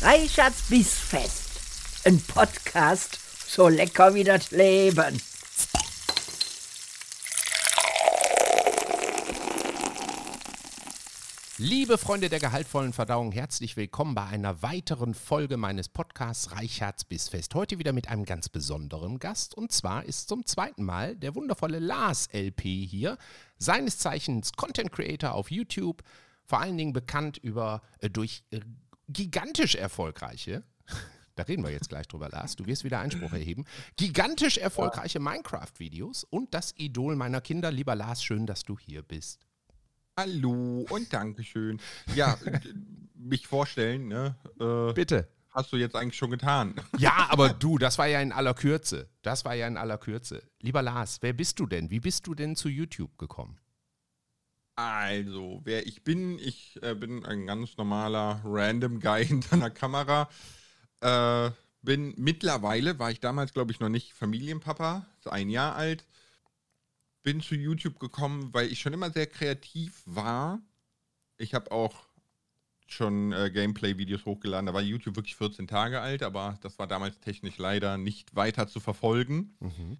Reichards Bissfest. Ein Podcast so lecker wie das Leben. Liebe Freunde der gehaltvollen Verdauung, herzlich willkommen bei einer weiteren Folge meines Podcasts Reicherts Bissfest. Heute wieder mit einem ganz besonderen Gast und zwar ist zum zweiten Mal der wundervolle Lars LP hier, seines Zeichens Content Creator auf YouTube, vor allen Dingen bekannt über äh, durch äh, gigantisch erfolgreiche da reden wir jetzt gleich drüber, Lars. Du wirst wieder Einspruch erheben. Gigantisch erfolgreiche Minecraft-Videos und das Idol meiner Kinder. Lieber Lars, schön, dass du hier bist. Hallo und Dankeschön. Ja, mich vorstellen, ne? Äh, Bitte. Hast du jetzt eigentlich schon getan? Ja, aber du, das war ja in aller Kürze. Das war ja in aller Kürze. Lieber Lars, wer bist du denn? Wie bist du denn zu YouTube gekommen? Also, wer ich bin, ich äh, bin ein ganz normaler Random Guy hinter einer Kamera. Äh, bin mittlerweile, war ich damals, glaube ich, noch nicht Familienpapa, ist ein Jahr alt bin zu YouTube gekommen, weil ich schon immer sehr kreativ war. Ich habe auch schon äh, Gameplay-Videos hochgeladen. Da war YouTube wirklich 14 Tage alt, aber das war damals technisch leider nicht weiter zu verfolgen. Mhm.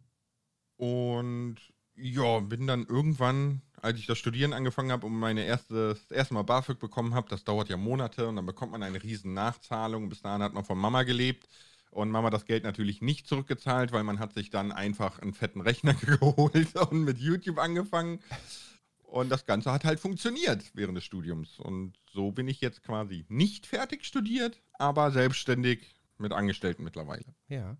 Und ja, bin dann irgendwann, als ich das Studieren angefangen habe und meine erste, das erste Mal BAföG bekommen habe, das dauert ja Monate und dann bekommt man eine riesen Nachzahlung. Bis dahin hat man von Mama gelebt und Mama das Geld natürlich nicht zurückgezahlt, weil man hat sich dann einfach einen fetten Rechner geholt und mit YouTube angefangen. Und das Ganze hat halt funktioniert während des Studiums. Und so bin ich jetzt quasi nicht fertig studiert, aber selbstständig mit Angestellten mittlerweile. Ja.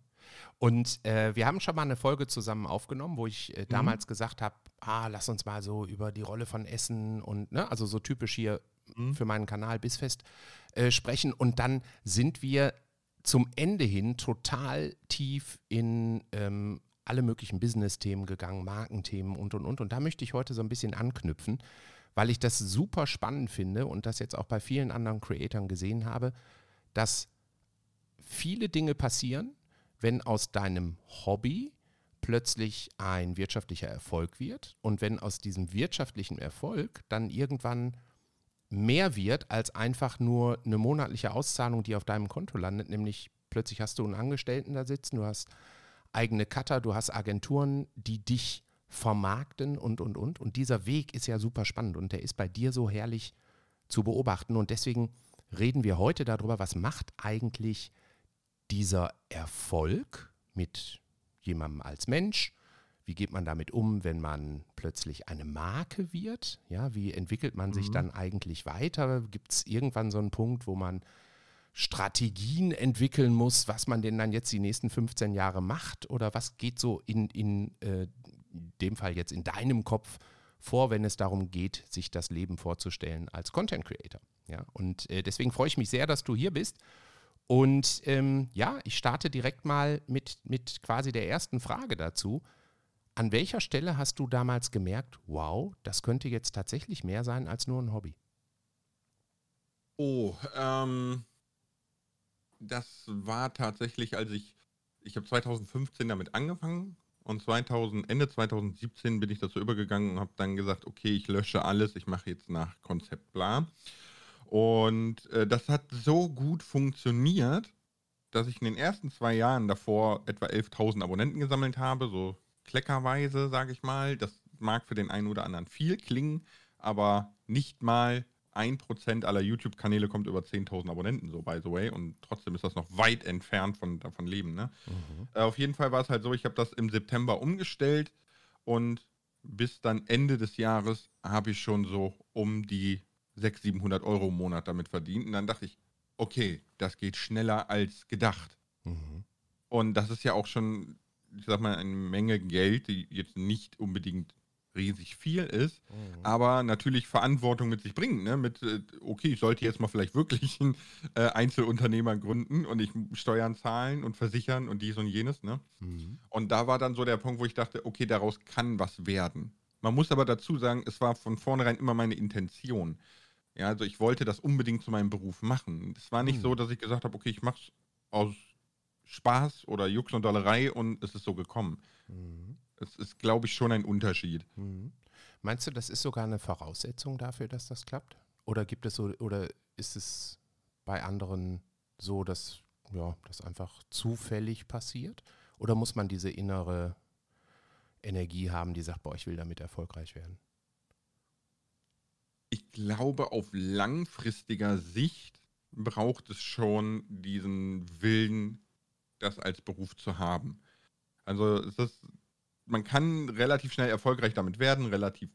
Und äh, wir haben schon mal eine Folge zusammen aufgenommen, wo ich äh, damals mhm. gesagt habe, ah, lass uns mal so über die Rolle von Essen und, ne, also so typisch hier mhm. für meinen Kanal Bissfest äh, sprechen. Und dann sind wir zum Ende hin total tief in ähm, alle möglichen Business-Themen gegangen, Markenthemen und und und. Und da möchte ich heute so ein bisschen anknüpfen, weil ich das super spannend finde und das jetzt auch bei vielen anderen Creatoren gesehen habe, dass viele Dinge passieren, wenn aus deinem Hobby plötzlich ein wirtschaftlicher Erfolg wird und wenn aus diesem wirtschaftlichen Erfolg dann irgendwann mehr wird als einfach nur eine monatliche Auszahlung, die auf deinem Konto landet. Nämlich plötzlich hast du einen Angestellten da sitzen, du hast eigene Cutter, du hast Agenturen, die dich vermarkten und, und, und. Und dieser Weg ist ja super spannend und der ist bei dir so herrlich zu beobachten. Und deswegen reden wir heute darüber, was macht eigentlich dieser Erfolg mit jemandem als Mensch, wie geht man damit um, wenn man plötzlich eine Marke wird? Ja, wie entwickelt man sich mhm. dann eigentlich weiter? Gibt es irgendwann so einen Punkt, wo man Strategien entwickeln muss, was man denn dann jetzt die nächsten 15 Jahre macht? Oder was geht so in, in äh, dem Fall jetzt in deinem Kopf vor, wenn es darum geht, sich das Leben vorzustellen als Content Creator? Ja, und äh, deswegen freue ich mich sehr, dass du hier bist. Und ähm, ja, ich starte direkt mal mit, mit quasi der ersten Frage dazu. An welcher Stelle hast du damals gemerkt, wow, das könnte jetzt tatsächlich mehr sein als nur ein Hobby? Oh, ähm, das war tatsächlich, als ich, ich habe 2015 damit angefangen und 2000, Ende 2017 bin ich dazu übergegangen und habe dann gesagt, okay, ich lösche alles, ich mache jetzt nach Konzept bla. Und äh, das hat so gut funktioniert, dass ich in den ersten zwei Jahren davor etwa 11.000 Abonnenten gesammelt habe, so kleckerweise, sage ich mal. Das mag für den einen oder anderen viel klingen, aber nicht mal ein Prozent aller YouTube-Kanäle kommt über 10.000 Abonnenten, so by the way. Und trotzdem ist das noch weit entfernt von davon leben. Ne? Mhm. Äh, auf jeden Fall war es halt so, ich habe das im September umgestellt und bis dann Ende des Jahres habe ich schon so um die 600, 700 Euro im Monat damit verdient. Und dann dachte ich, okay, das geht schneller als gedacht. Mhm. Und das ist ja auch schon ich sag mal, eine Menge Geld, die jetzt nicht unbedingt riesig viel ist, mhm. aber natürlich Verantwortung mit sich bringt. Ne? Mit, äh, okay, ich sollte jetzt mal vielleicht wirklich einen äh, Einzelunternehmer gründen und ich Steuern zahlen und versichern und dies und jenes. Ne? Mhm. Und da war dann so der Punkt, wo ich dachte, okay, daraus kann was werden. Man muss aber dazu sagen, es war von vornherein immer meine Intention. Ja, also ich wollte das unbedingt zu meinem Beruf machen. Es war nicht mhm. so, dass ich gesagt habe, okay, ich mache es aus Spaß oder Jux und Dollerei und es ist so gekommen. Mhm. Es ist, glaube ich, schon ein Unterschied. Mhm. Meinst du, das ist sogar eine Voraussetzung dafür, dass das klappt? Oder gibt es so, oder ist es bei anderen so, dass ja, das einfach zufällig passiert? Oder muss man diese innere Energie haben, die sagt, boah, ich will damit erfolgreich werden? Ich glaube, auf langfristiger Sicht braucht es schon diesen Willen, das als Beruf zu haben. Also es ist, man kann relativ schnell erfolgreich damit werden, relativ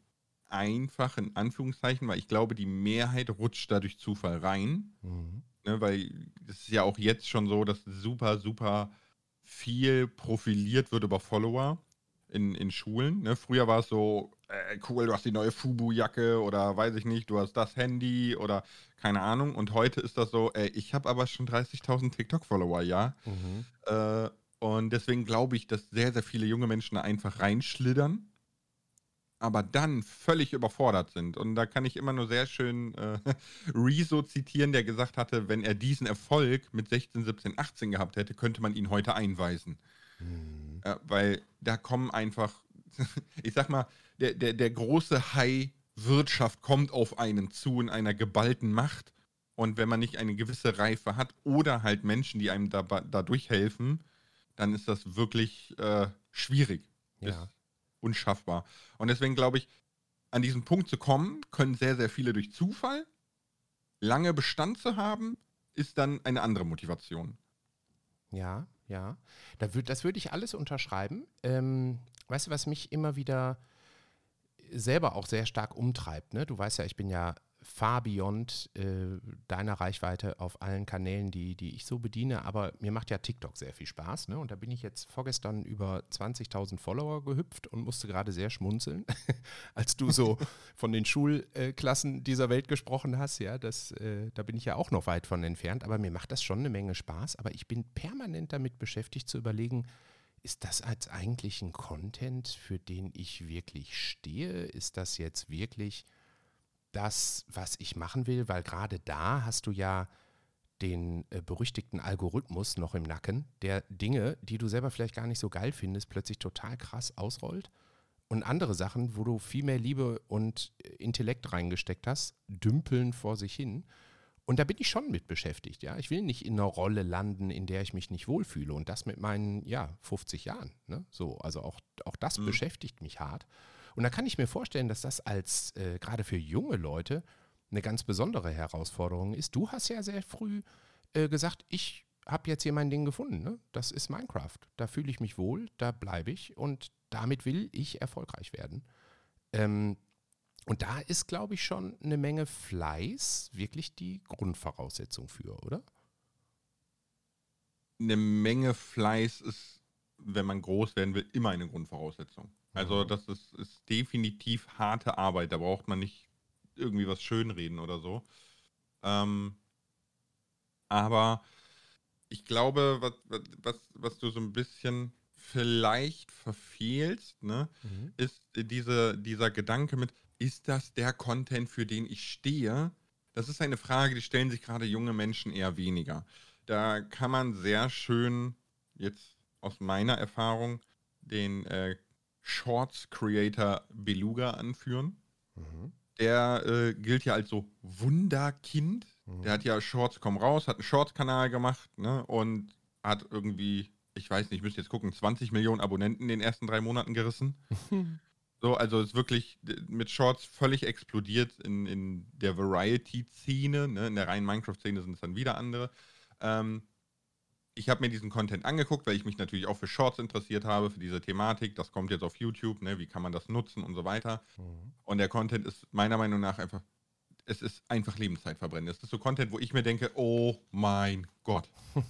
einfach in Anführungszeichen, weil ich glaube, die Mehrheit rutscht da durch Zufall rein. Mhm. Ne, weil es ist ja auch jetzt schon so, dass super, super viel profiliert wird über Follower in, in Schulen. Ne? Früher war es so, äh, cool, du hast die neue Fubu-Jacke oder weiß ich nicht, du hast das Handy oder keine Ahnung. Und heute ist das so, ey, ich habe aber schon 30.000 TikTok-Follower, ja. Mhm. Äh, und deswegen glaube ich, dass sehr, sehr viele junge Menschen einfach reinschlittern, aber dann völlig überfordert sind. Und da kann ich immer nur sehr schön äh, Rezo zitieren, der gesagt hatte, wenn er diesen Erfolg mit 16, 17, 18 gehabt hätte, könnte man ihn heute einweisen. Mhm. Äh, weil da kommen einfach, ich sag mal, der, der, der große Hai Wirtschaft kommt auf einen zu in einer geballten Macht. Und wenn man nicht eine gewisse Reife hat oder halt Menschen, die einem da, dadurch helfen, dann ist das wirklich äh, schwierig. Ja. Ist unschaffbar. Und deswegen glaube ich, an diesen Punkt zu kommen, können sehr, sehr viele durch Zufall. Lange Bestand zu haben, ist dann eine andere Motivation. Ja, ja. Da würd, das würde ich alles unterschreiben. Ähm, weißt du, was mich immer wieder selber auch sehr stark umtreibt. Ne? Du weißt ja, ich bin ja far beyond äh, deiner Reichweite auf allen Kanälen, die, die ich so bediene, aber mir macht ja TikTok sehr viel Spaß. Ne? Und da bin ich jetzt vorgestern über 20.000 Follower gehüpft und musste gerade sehr schmunzeln, als du so von den Schulklassen dieser Welt gesprochen hast. Ja, das, äh, da bin ich ja auch noch weit von entfernt, aber mir macht das schon eine Menge Spaß. Aber ich bin permanent damit beschäftigt zu überlegen, ist das als eigentlich ein Content, für den ich wirklich stehe? Ist das jetzt wirklich das, was ich machen will? Weil gerade da hast du ja den äh, berüchtigten Algorithmus noch im Nacken, der Dinge, die du selber vielleicht gar nicht so geil findest, plötzlich total krass ausrollt. Und andere Sachen, wo du viel mehr Liebe und äh, Intellekt reingesteckt hast, dümpeln vor sich hin. Und da bin ich schon mit beschäftigt, ja. Ich will nicht in einer Rolle landen, in der ich mich nicht wohlfühle. Und das mit meinen, ja, 50 Jahren. Ne? So, also auch, auch das mhm. beschäftigt mich hart. Und da kann ich mir vorstellen, dass das als äh, gerade für junge Leute eine ganz besondere Herausforderung ist. Du hast ja sehr früh äh, gesagt, ich habe jetzt hier mein Ding gefunden. Ne? Das ist Minecraft. Da fühle ich mich wohl, da bleibe ich und damit will ich erfolgreich werden. Ähm, und da ist, glaube ich, schon eine Menge Fleiß wirklich die Grundvoraussetzung für, oder? Eine Menge Fleiß ist, wenn man groß werden will, immer eine Grundvoraussetzung. Also mhm. das ist, ist definitiv harte Arbeit. Da braucht man nicht irgendwie was schönreden oder so. Ähm, aber ich glaube, was, was, was du so ein bisschen vielleicht verfehlst, ne, mhm. ist diese, dieser Gedanke mit, ist das der Content, für den ich stehe? Das ist eine Frage, die stellen sich gerade junge Menschen eher weniger. Da kann man sehr schön, jetzt aus meiner Erfahrung, den äh, Shorts Creator Beluga anführen. Mhm. Der äh, gilt ja als so Wunderkind. Mhm. Der hat ja Shorts kommen raus, hat einen Shorts-Kanal gemacht ne, und hat irgendwie, ich weiß nicht, ich müsste jetzt gucken, 20 Millionen Abonnenten in den ersten drei Monaten gerissen. So, also ist wirklich mit Shorts völlig explodiert in, in der Variety-Szene. Ne? In der reinen Minecraft-Szene sind es dann wieder andere. Ähm, ich habe mir diesen Content angeguckt, weil ich mich natürlich auch für Shorts interessiert habe, für diese Thematik. Das kommt jetzt auf YouTube, ne? wie kann man das nutzen und so weiter. Mhm. Und der Content ist meiner Meinung nach einfach, es ist einfach Lebenszeit verbrennen. Es ist so Content, wo ich mir denke, oh mein Gott.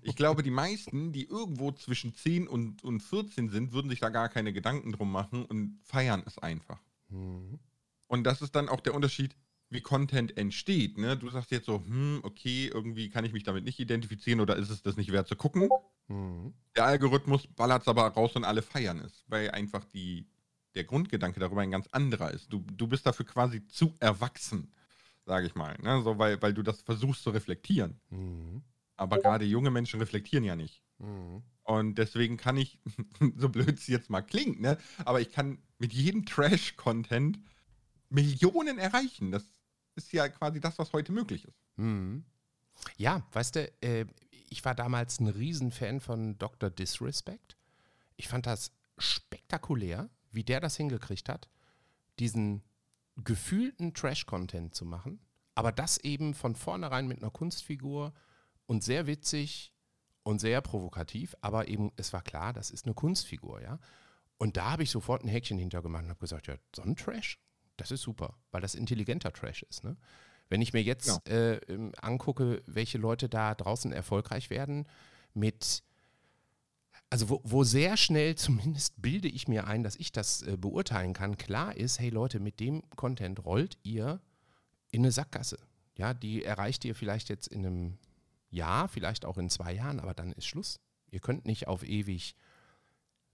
Ich glaube, die meisten, die irgendwo zwischen 10 und, und 14 sind, würden sich da gar keine Gedanken drum machen und feiern es einfach. Mhm. Und das ist dann auch der Unterschied, wie Content entsteht. Ne? Du sagst jetzt so, hm, okay, irgendwie kann ich mich damit nicht identifizieren oder ist es das nicht wert zu gucken? Mhm. Der Algorithmus ballert es aber raus und alle feiern es, weil einfach die, der Grundgedanke darüber ein ganz anderer ist. Du, du bist dafür quasi zu erwachsen, sage ich mal. Ne? So, weil, weil du das versuchst zu reflektieren. Mhm. Aber gerade junge Menschen reflektieren ja nicht. Mhm. Und deswegen kann ich, so blöd es jetzt mal klingt, ne? aber ich kann mit jedem Trash-Content Millionen erreichen. Das ist ja quasi das, was heute möglich ist. Mhm. Ja, weißt du, äh, ich war damals ein Riesenfan von Dr. Disrespect. Ich fand das spektakulär, wie der das hingekriegt hat, diesen gefühlten Trash-Content zu machen, aber das eben von vornherein mit einer Kunstfigur und sehr witzig und sehr provokativ, aber eben, es war klar, das ist eine Kunstfigur, ja. Und da habe ich sofort ein Häkchen hintergemacht und habe gesagt, ja, so ein Trash, das ist super, weil das intelligenter Trash ist, ne? Wenn ich mir jetzt ja. äh, angucke, welche Leute da draußen erfolgreich werden, mit, also wo, wo, sehr schnell, zumindest bilde ich mir ein, dass ich das äh, beurteilen kann, klar ist, hey Leute, mit dem Content rollt ihr in eine Sackgasse. Ja, die erreicht ihr vielleicht jetzt in einem Jahr, vielleicht auch in zwei Jahren, aber dann ist Schluss. Ihr könnt nicht auf ewig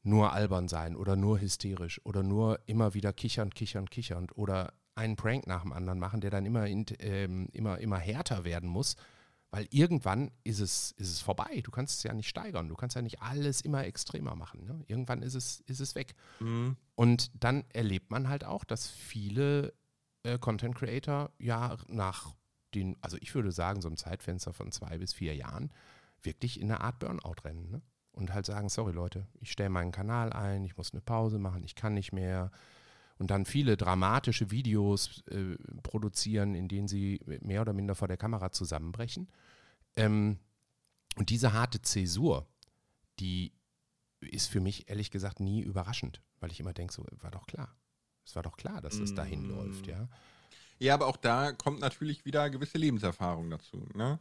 nur albern sein oder nur hysterisch oder nur immer wieder kichernd, kichernd, kichernd oder einen Prank nach dem anderen machen, der dann immer, ähm, immer, immer härter werden muss, weil irgendwann ist es, ist es vorbei. Du kannst es ja nicht steigern. Du kannst ja nicht alles immer extremer machen. Ne? Irgendwann ist es, ist es weg. Mhm. Und dann erlebt man halt auch, dass viele äh, Content Creator ja nach den, also ich würde sagen, so einem Zeitfenster von zwei bis vier Jahren wirklich in eine Art Burnout rennen. Ne? Und halt sagen, sorry Leute, ich stelle meinen Kanal ein, ich muss eine Pause machen, ich kann nicht mehr. Und dann viele dramatische Videos äh, produzieren, in denen sie mehr oder minder vor der Kamera zusammenbrechen. Ähm, und diese harte Zäsur, die ist für mich ehrlich gesagt nie überraschend, weil ich immer denke, so war doch klar. Es war doch klar, dass es dahin mm. läuft, ja. Ja, aber auch da kommt natürlich wieder gewisse Lebenserfahrung dazu. Ne?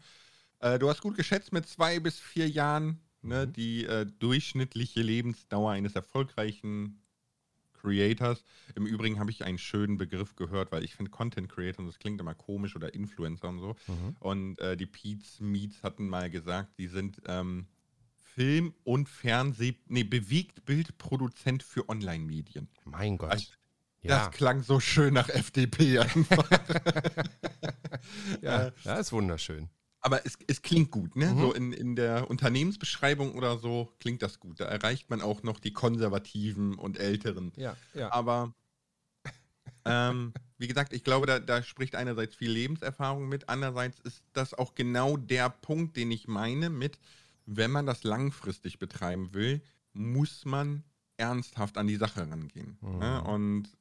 Äh, du hast gut geschätzt mit zwei bis vier Jahren ne, mhm. die äh, durchschnittliche Lebensdauer eines erfolgreichen Creators. Im Übrigen habe ich einen schönen Begriff gehört, weil ich finde Content Creator, das klingt immer komisch oder Influencer und so. Mhm. Und äh, die Pete's Meets hatten mal gesagt, die sind ähm, Film- und Fernseh-, nee, bewegt Bildproduzent für Online-Medien. Mein Gott. Also, ja. Das klang so schön nach FDP einfach. ja, ja, ist wunderschön. Aber es, es klingt gut, ne? Mhm. So in, in der Unternehmensbeschreibung oder so klingt das gut. Da erreicht man auch noch die Konservativen und Älteren. Ja, ja. Aber ähm, wie gesagt, ich glaube, da, da spricht einerseits viel Lebenserfahrung mit, andererseits ist das auch genau der Punkt, den ich meine mit, wenn man das langfristig betreiben will, muss man ernsthaft an die Sache rangehen. Ne? Mhm. Ne? Und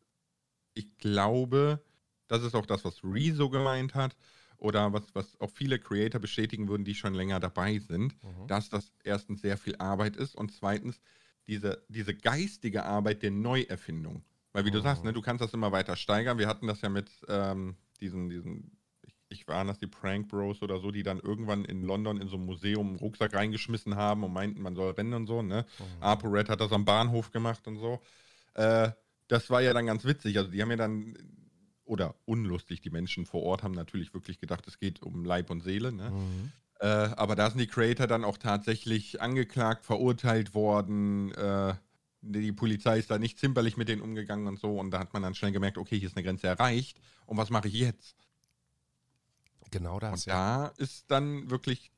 ich glaube, das ist auch das, was Rezo gemeint hat oder was, was auch viele Creator bestätigen würden, die schon länger dabei sind, mhm. dass das erstens sehr viel Arbeit ist und zweitens diese, diese geistige Arbeit der Neuerfindung. Weil wie mhm. du sagst, ne, mhm. du kannst das immer weiter steigern. Wir hatten das ja mit ähm, diesen, diesen, ich, war das die Prank Bros oder so, die dann irgendwann in London in so einem Museum einen Rucksack reingeschmissen haben und meinten, man soll rennen und so. Ne? Mhm. ApoRed hat das am Bahnhof gemacht und so. Äh, das war ja dann ganz witzig. Also die haben ja dann, oder unlustig, die Menschen vor Ort haben natürlich wirklich gedacht, es geht um Leib und Seele. Ne? Mhm. Äh, aber da sind die Creator dann auch tatsächlich angeklagt, verurteilt worden. Äh, die Polizei ist da nicht zimperlich mit denen umgegangen und so. Und da hat man dann schnell gemerkt, okay, hier ist eine Grenze erreicht. Und was mache ich jetzt? Genau das. Und ja. da ist dann wirklich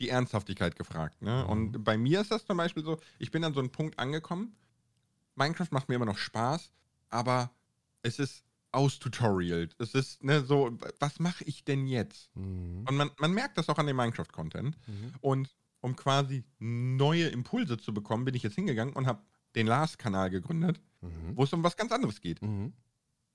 die Ernsthaftigkeit gefragt. Ne? Mhm. Und bei mir ist das zum Beispiel so, ich bin an so einem Punkt angekommen, Minecraft macht mir immer noch Spaß, aber es ist austutorialt. Es ist ne, so, was mache ich denn jetzt? Mhm. Und man, man merkt das auch an dem Minecraft-Content. Mhm. Und um quasi neue Impulse zu bekommen, bin ich jetzt hingegangen und habe den Lars-Kanal gegründet, mhm. wo es um was ganz anderes geht. Mhm.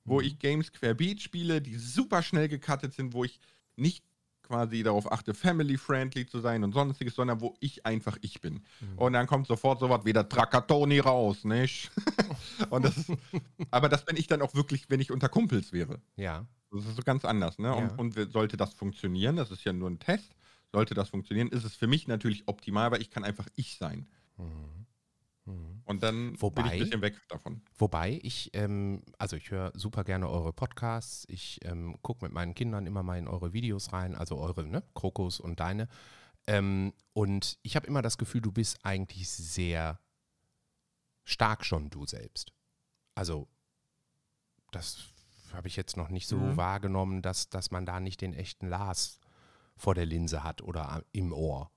Wo mhm. ich Games querbeat spiele, die super schnell gecuttet sind, wo ich nicht quasi darauf achte, family-friendly zu sein und sonstiges, sondern wo ich einfach ich bin. Mhm. Und dann kommt sofort sowas wie der Trakatoni raus, nicht? und das ist, aber das bin ich dann auch wirklich, wenn ich unter Kumpels wäre. Ja. Das ist so ganz anders, ne? Ja. Und, und sollte das funktionieren, das ist ja nur ein Test, sollte das funktionieren, ist es für mich natürlich optimal, weil ich kann einfach ich sein. Mhm. Mhm. Und dann wobei, bin ich ein bisschen weg davon. Wobei ich, ähm, also ich höre super gerne eure Podcasts. Ich ähm, gucke mit meinen Kindern immer mal in eure Videos rein, also eure, ne, Krokus und deine. Ähm, und ich habe immer das Gefühl, du bist eigentlich sehr stark schon du selbst. Also, das habe ich jetzt noch nicht so mhm. wahrgenommen, dass, dass man da nicht den echten Lars vor der Linse hat oder im Ohr.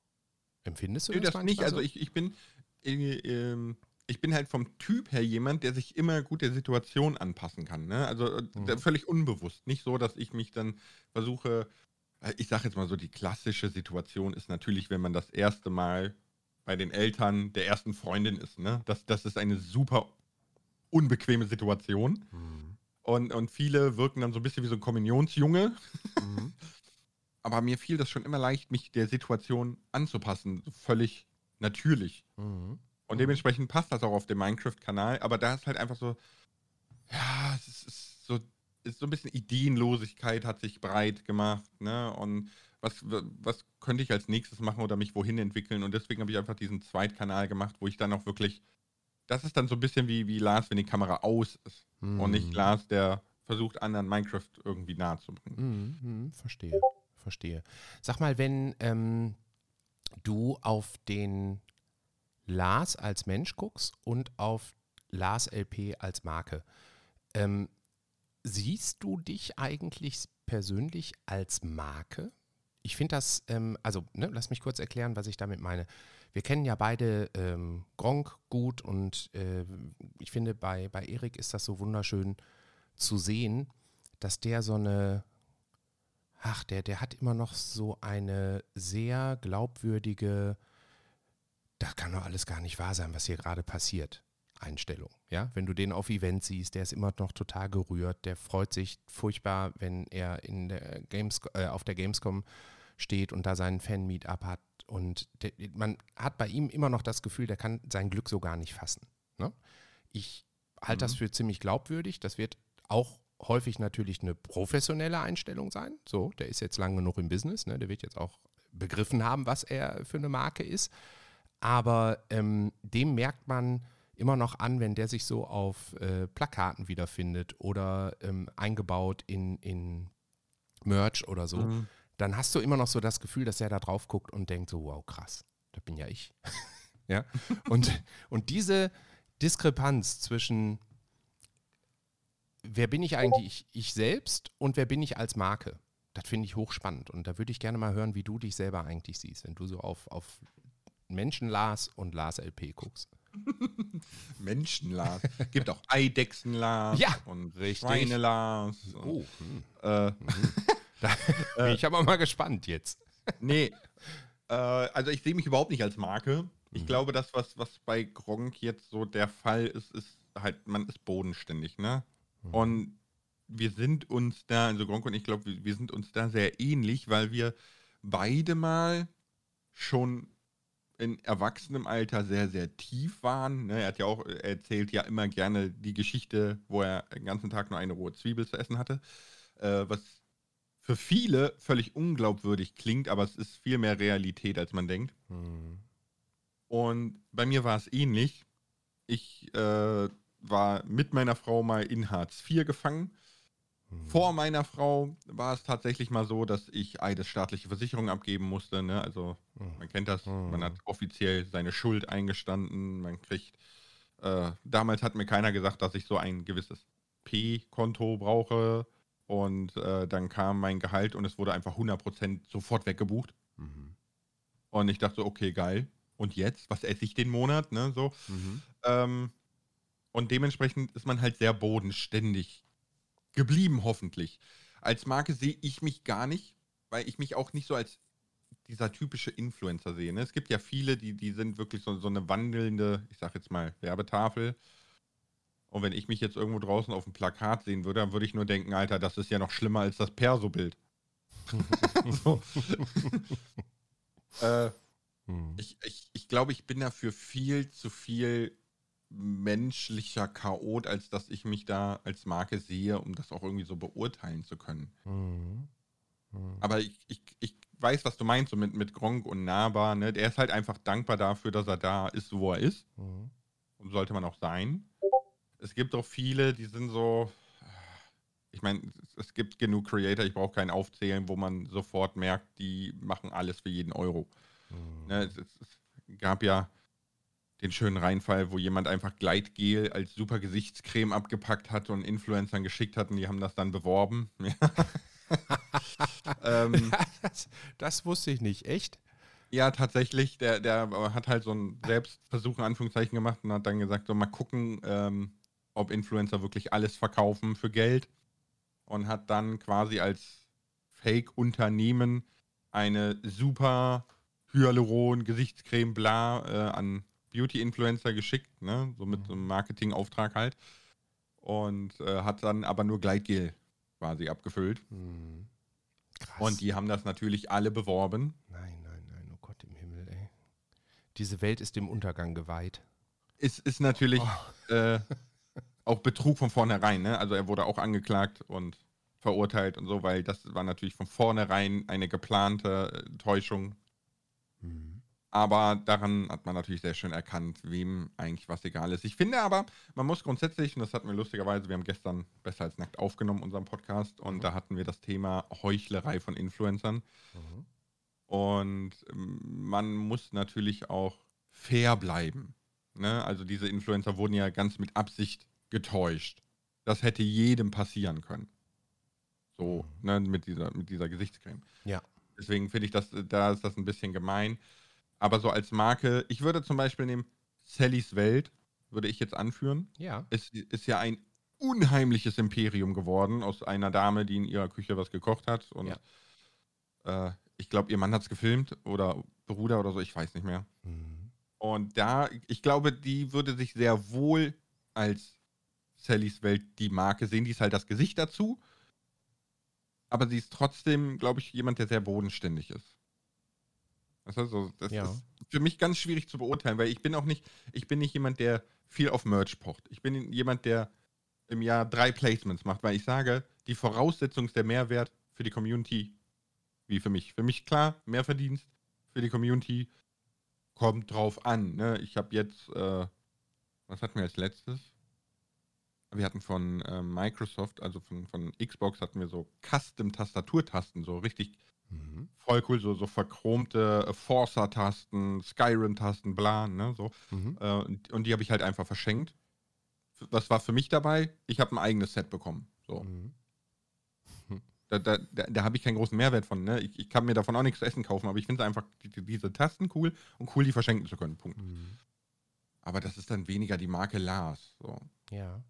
Empfindest du das, das nicht? Also ich, ich bin, ich bin halt vom Typ her jemand, der sich immer gut der Situation anpassen kann. Ne? Also äh, mhm. völlig unbewusst. Nicht so, dass ich mich dann versuche, äh, ich sage jetzt mal so, die klassische Situation ist natürlich, wenn man das erste Mal bei den Eltern der ersten Freundin ist. Ne? Das, das ist eine super unbequeme Situation. Mhm. Und, und viele wirken dann so ein bisschen wie so ein Kommunionsjunge. Mhm. Aber mir fiel das schon immer leicht, mich der Situation anzupassen. Völlig natürlich. Mhm. Und mhm. dementsprechend passt das auch auf dem Minecraft-Kanal. Aber da ist halt einfach so, ja, es ist so, ist so ein bisschen Ideenlosigkeit hat sich breit gemacht. Ne? Und was, was könnte ich als nächstes machen oder mich wohin entwickeln? Und deswegen habe ich einfach diesen Zweitkanal gemacht, wo ich dann auch wirklich, das ist dann so ein bisschen wie, wie Lars, wenn die Kamera aus ist. Mhm. Und nicht Lars, der versucht, anderen Minecraft irgendwie nahe zu bringen. Mhm, mhm, verstehe, verstehe. Sag mal, wenn ähm, du auf den Lars als Mensch guckst und auf Lars LP als Marke, ähm, siehst du dich eigentlich persönlich als Marke? ich finde das, ähm, also ne, lass mich kurz erklären, was ich damit meine. Wir kennen ja beide ähm, Gronk gut und äh, ich finde, bei, bei Erik ist das so wunderschön zu sehen, dass der so eine, ach, der, der hat immer noch so eine sehr glaubwürdige, da kann doch alles gar nicht wahr sein, was hier gerade passiert. Einstellung. Ja, wenn du den auf Event siehst, der ist immer noch total gerührt, der freut sich furchtbar, wenn er in der Games, äh, auf der Gamescom steht und da seinen Fan-Meetup hat. Und der, man hat bei ihm immer noch das Gefühl, der kann sein Glück so gar nicht fassen. Ne? Ich halte mhm. das für ziemlich glaubwürdig. Das wird auch häufig natürlich eine professionelle Einstellung sein. So, der ist jetzt lang genug im Business, ne? der wird jetzt auch begriffen haben, was er für eine Marke ist. Aber ähm, dem merkt man immer noch an, wenn der sich so auf äh, Plakaten wiederfindet oder ähm, eingebaut in, in Merch oder so. Mhm dann hast du immer noch so das Gefühl, dass er da drauf guckt und denkt so, wow, krass, das bin ja ich. ja? Und, und diese Diskrepanz zwischen wer bin ich eigentlich ich, ich selbst und wer bin ich als Marke, das finde ich hochspannend. Und da würde ich gerne mal hören, wie du dich selber eigentlich siehst, wenn du so auf, auf Menschen Lars und Lars LP guckst. Menschen Lars. Gibt auch Eidechsen Lars ja, und Schweine Lars. Oh. Hm. Äh. Da ich aber mal gespannt jetzt. Nee, äh, also ich sehe mich überhaupt nicht als Marke. Ich mhm. glaube, das, was, was bei Gronk jetzt so der Fall ist, ist halt, man ist bodenständig, ne? Mhm. Und wir sind uns da, also Gronk und ich glaube, wir, wir sind uns da sehr ähnlich, weil wir beide mal schon in erwachsenem Alter sehr, sehr tief waren. Ne? Er hat ja auch, er erzählt ja immer gerne die Geschichte, wo er den ganzen Tag nur eine rohe Zwiebel zu essen hatte. Äh, was für viele völlig unglaubwürdig klingt, aber es ist viel mehr Realität, als man denkt. Mhm. Und bei mir war es ähnlich. Ich äh, war mit meiner Frau mal in Hartz IV gefangen. Mhm. Vor meiner Frau war es tatsächlich mal so, dass ich Eides staatliche Versicherung abgeben musste. Ne? Also mhm. man kennt das, man mhm. hat offiziell seine Schuld eingestanden, man kriegt. Äh, damals hat mir keiner gesagt, dass ich so ein gewisses P-Konto brauche und äh, dann kam mein Gehalt und es wurde einfach 100% sofort weggebucht. Mhm. Und ich dachte so, okay, geil. Und jetzt? Was esse ich den Monat? Ne, so. Mhm. Ähm, und dementsprechend ist man halt sehr bodenständig geblieben, hoffentlich. Als Marke sehe ich mich gar nicht, weil ich mich auch nicht so als dieser typische Influencer sehe. Ne? Es gibt ja viele, die, die sind wirklich so, so eine wandelnde, ich sag jetzt mal, Werbetafel. Und wenn ich mich jetzt irgendwo draußen auf dem Plakat sehen würde, dann würde ich nur denken, Alter, das ist ja noch schlimmer als das Perso-Bild. äh, hm. Ich, ich, ich glaube, ich bin dafür viel zu viel menschlicher Chaot, als dass ich mich da als Marke sehe, um das auch irgendwie so beurteilen zu können. Mhm. Mhm. Aber ich, ich, ich weiß, was du meinst, so mit, mit Gronk und Naba. Ne? Der ist halt einfach dankbar dafür, dass er da ist, wo er ist. Mhm. Und sollte man auch sein es gibt auch viele, die sind so, ich meine, es gibt genug Creator, ich brauche keinen aufzählen, wo man sofort merkt, die machen alles für jeden Euro. Mhm. Ne, es, es, gab ja den schönen Reinfall, wo jemand einfach Gleitgel als super Gesichtscreme abgepackt hat und Influencern geschickt hat und die haben das dann beworben. ähm, das, das, wusste ich nicht, echt? Ja, tatsächlich. Der, der hat halt so einen Selbstversuch in Anführungszeichen gemacht und hat dann gesagt, so mal gucken, ähm, ob Influencer wirklich alles verkaufen für Geld und hat dann quasi als Fake-Unternehmen eine super Hyaluron, Gesichtscreme, bla, äh, an Beauty-Influencer geschickt, ne? so mit so einem Marketingauftrag halt. Und äh, hat dann aber nur Gleitgel quasi abgefüllt. Mhm. Krass. Und die haben das natürlich alle beworben. nein, nein, nein, oh Gott im Himmel, ey. Diese Welt ist dem Untergang geweiht. Es ist natürlich Oh. äh, auch Betrug von vornherein. Ne? Also er wurde auch angeklagt und verurteilt und so, weil das war natürlich von vornherein eine geplante äh, Täuschung. Mhm. Aber daran hat man natürlich sehr schön erkannt, wem eigentlich was egal ist. Ich finde aber, man muss grundsätzlich, und das hatten wir lustigerweise, wir haben gestern besser als nackt aufgenommen, unseren Podcast, und Mhm. da hatten wir das Thema Heuchlerei von Influencern. Mhm. Und ähm, man muss natürlich auch fair bleiben. Ne? Also diese Influencer wurden ja ganz mit Absicht getäuscht. Das hätte jedem passieren können. So, ne, mit dieser, mit dieser Gesichtscreme. Ja. Deswegen finde ich, das, da ist das ein bisschen gemein. Aber so als Marke, ich würde zum Beispiel nehmen, Sallys Welt, würde ich jetzt anführen. Ja. Es ist ja ein unheimliches Imperium geworden aus einer Dame, die in ihrer Küche was gekocht hat. Und äh, ich glaube, ihr Mann hat es gefilmt oder Bruder oder so, ich weiß nicht mehr. Mhm. Und da, ich glaube, die würde sich sehr wohl als Sallys Welt die Marke sehen. Die ist halt das Gesicht dazu. Aber sie ist trotzdem, glaube ich, jemand, der sehr bodenständig ist. Das, ist also, das Ja. ist für mich ganz schwierig zu beurteilen, weil ich bin auch nicht, ich bin nicht jemand, der viel auf Merch pocht. Ich bin jemand, der im Jahr drei Placements macht, weil ich sage, die Voraussetzung ist der Mehrwert für die Community, wie für mich. Für mich klar, mehr Verdienst für die Community kommt drauf an. Ne? Ich habe jetzt, äh, was hatten wir als letztes? Wir hatten von äh, Microsoft, also von, von Xbox, hatten wir so Custom-Tastaturtasten, so richtig Mhm. voll cool, so, so verchromte äh, Forza-Tasten, Skyrim-Tasten, bla, ne, so. Mhm. Äh, und, und die habe ich halt einfach verschenkt. Was war für mich dabei? Ich habe ein eigenes Set bekommen. So. Mhm. Da, da, da, da habe ich keinen großen Mehrwert von. Ne? Ich, ich kann mir davon auch nichts zu essen kaufen, aber ich finde einfach die, die, diese Tasten cool und cool, die verschenken zu können. Punkt. Mhm. Aber das ist dann weniger die Marke Lars. So. Ja.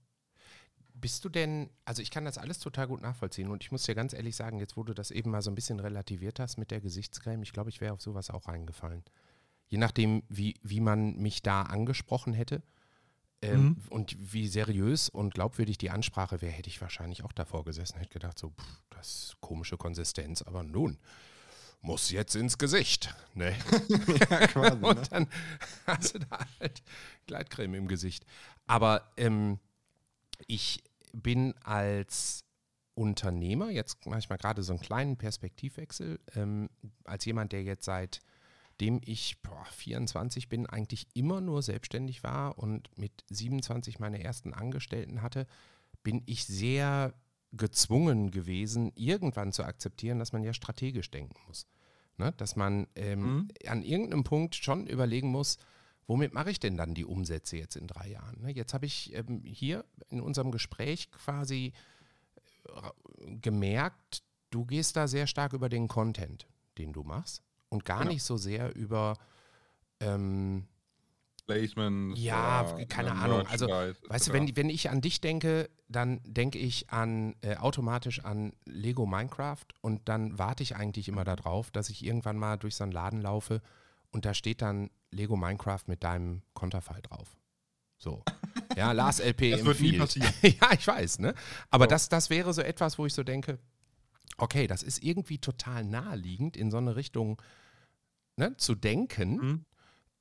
Bist du denn, also ich kann das alles total gut nachvollziehen und ich muss dir ganz ehrlich sagen, jetzt wo du das eben mal so ein bisschen relativiert hast mit der Gesichtscreme, ich glaube, ich wäre auf sowas auch reingefallen. Je nachdem, wie, wie man mich da angesprochen hätte ähm, Mhm. und wie seriös und glaubwürdig die Ansprache wäre, hätte ich wahrscheinlich auch davor gesessen, hätte gedacht, so, pff, das ist komische Konsistenz, aber nun, muss jetzt ins Gesicht. Ne? ja, quasi. ne? Und dann hast du da halt Gleitcreme im Gesicht. Aber ähm, ich bin als Unternehmer, jetzt mache ich mal gerade so einen kleinen Perspektivwechsel, ähm, als jemand, der jetzt seitdem ich boah, 24 bin, eigentlich immer nur selbstständig war und mit 27 meine ersten Angestellten hatte, bin ich sehr gezwungen gewesen, irgendwann zu akzeptieren, dass man ja strategisch denken muss. Ne? Dass man ähm, Mhm. an irgendeinem Punkt schon überlegen muss, womit mache ich denn dann die Umsätze jetzt in drei Jahren? Ne? Jetzt habe ich ähm, hier in unserem Gespräch quasi äh, gemerkt, du gehst da sehr stark über den Content, den du machst und gar Genau. nicht so sehr über ähm, Placements. Ja, keine ne, Ahnung. Also, Weißt du, wenn, wenn ich an dich denke, dann denke ich an äh, automatisch an Lego Minecraft und dann warte ich eigentlich immer darauf, dass ich irgendwann mal durch so einen Laden laufe und da steht dann Lego Minecraft mit deinem Konterfei drauf. So. Ja, Lars LP Das wird nie passieren. ja, ich weiß, ne? Aber So. das, das wäre so etwas, wo ich so denke, okay, das ist irgendwie total naheliegend, in so eine Richtung ne, zu denken. Mhm.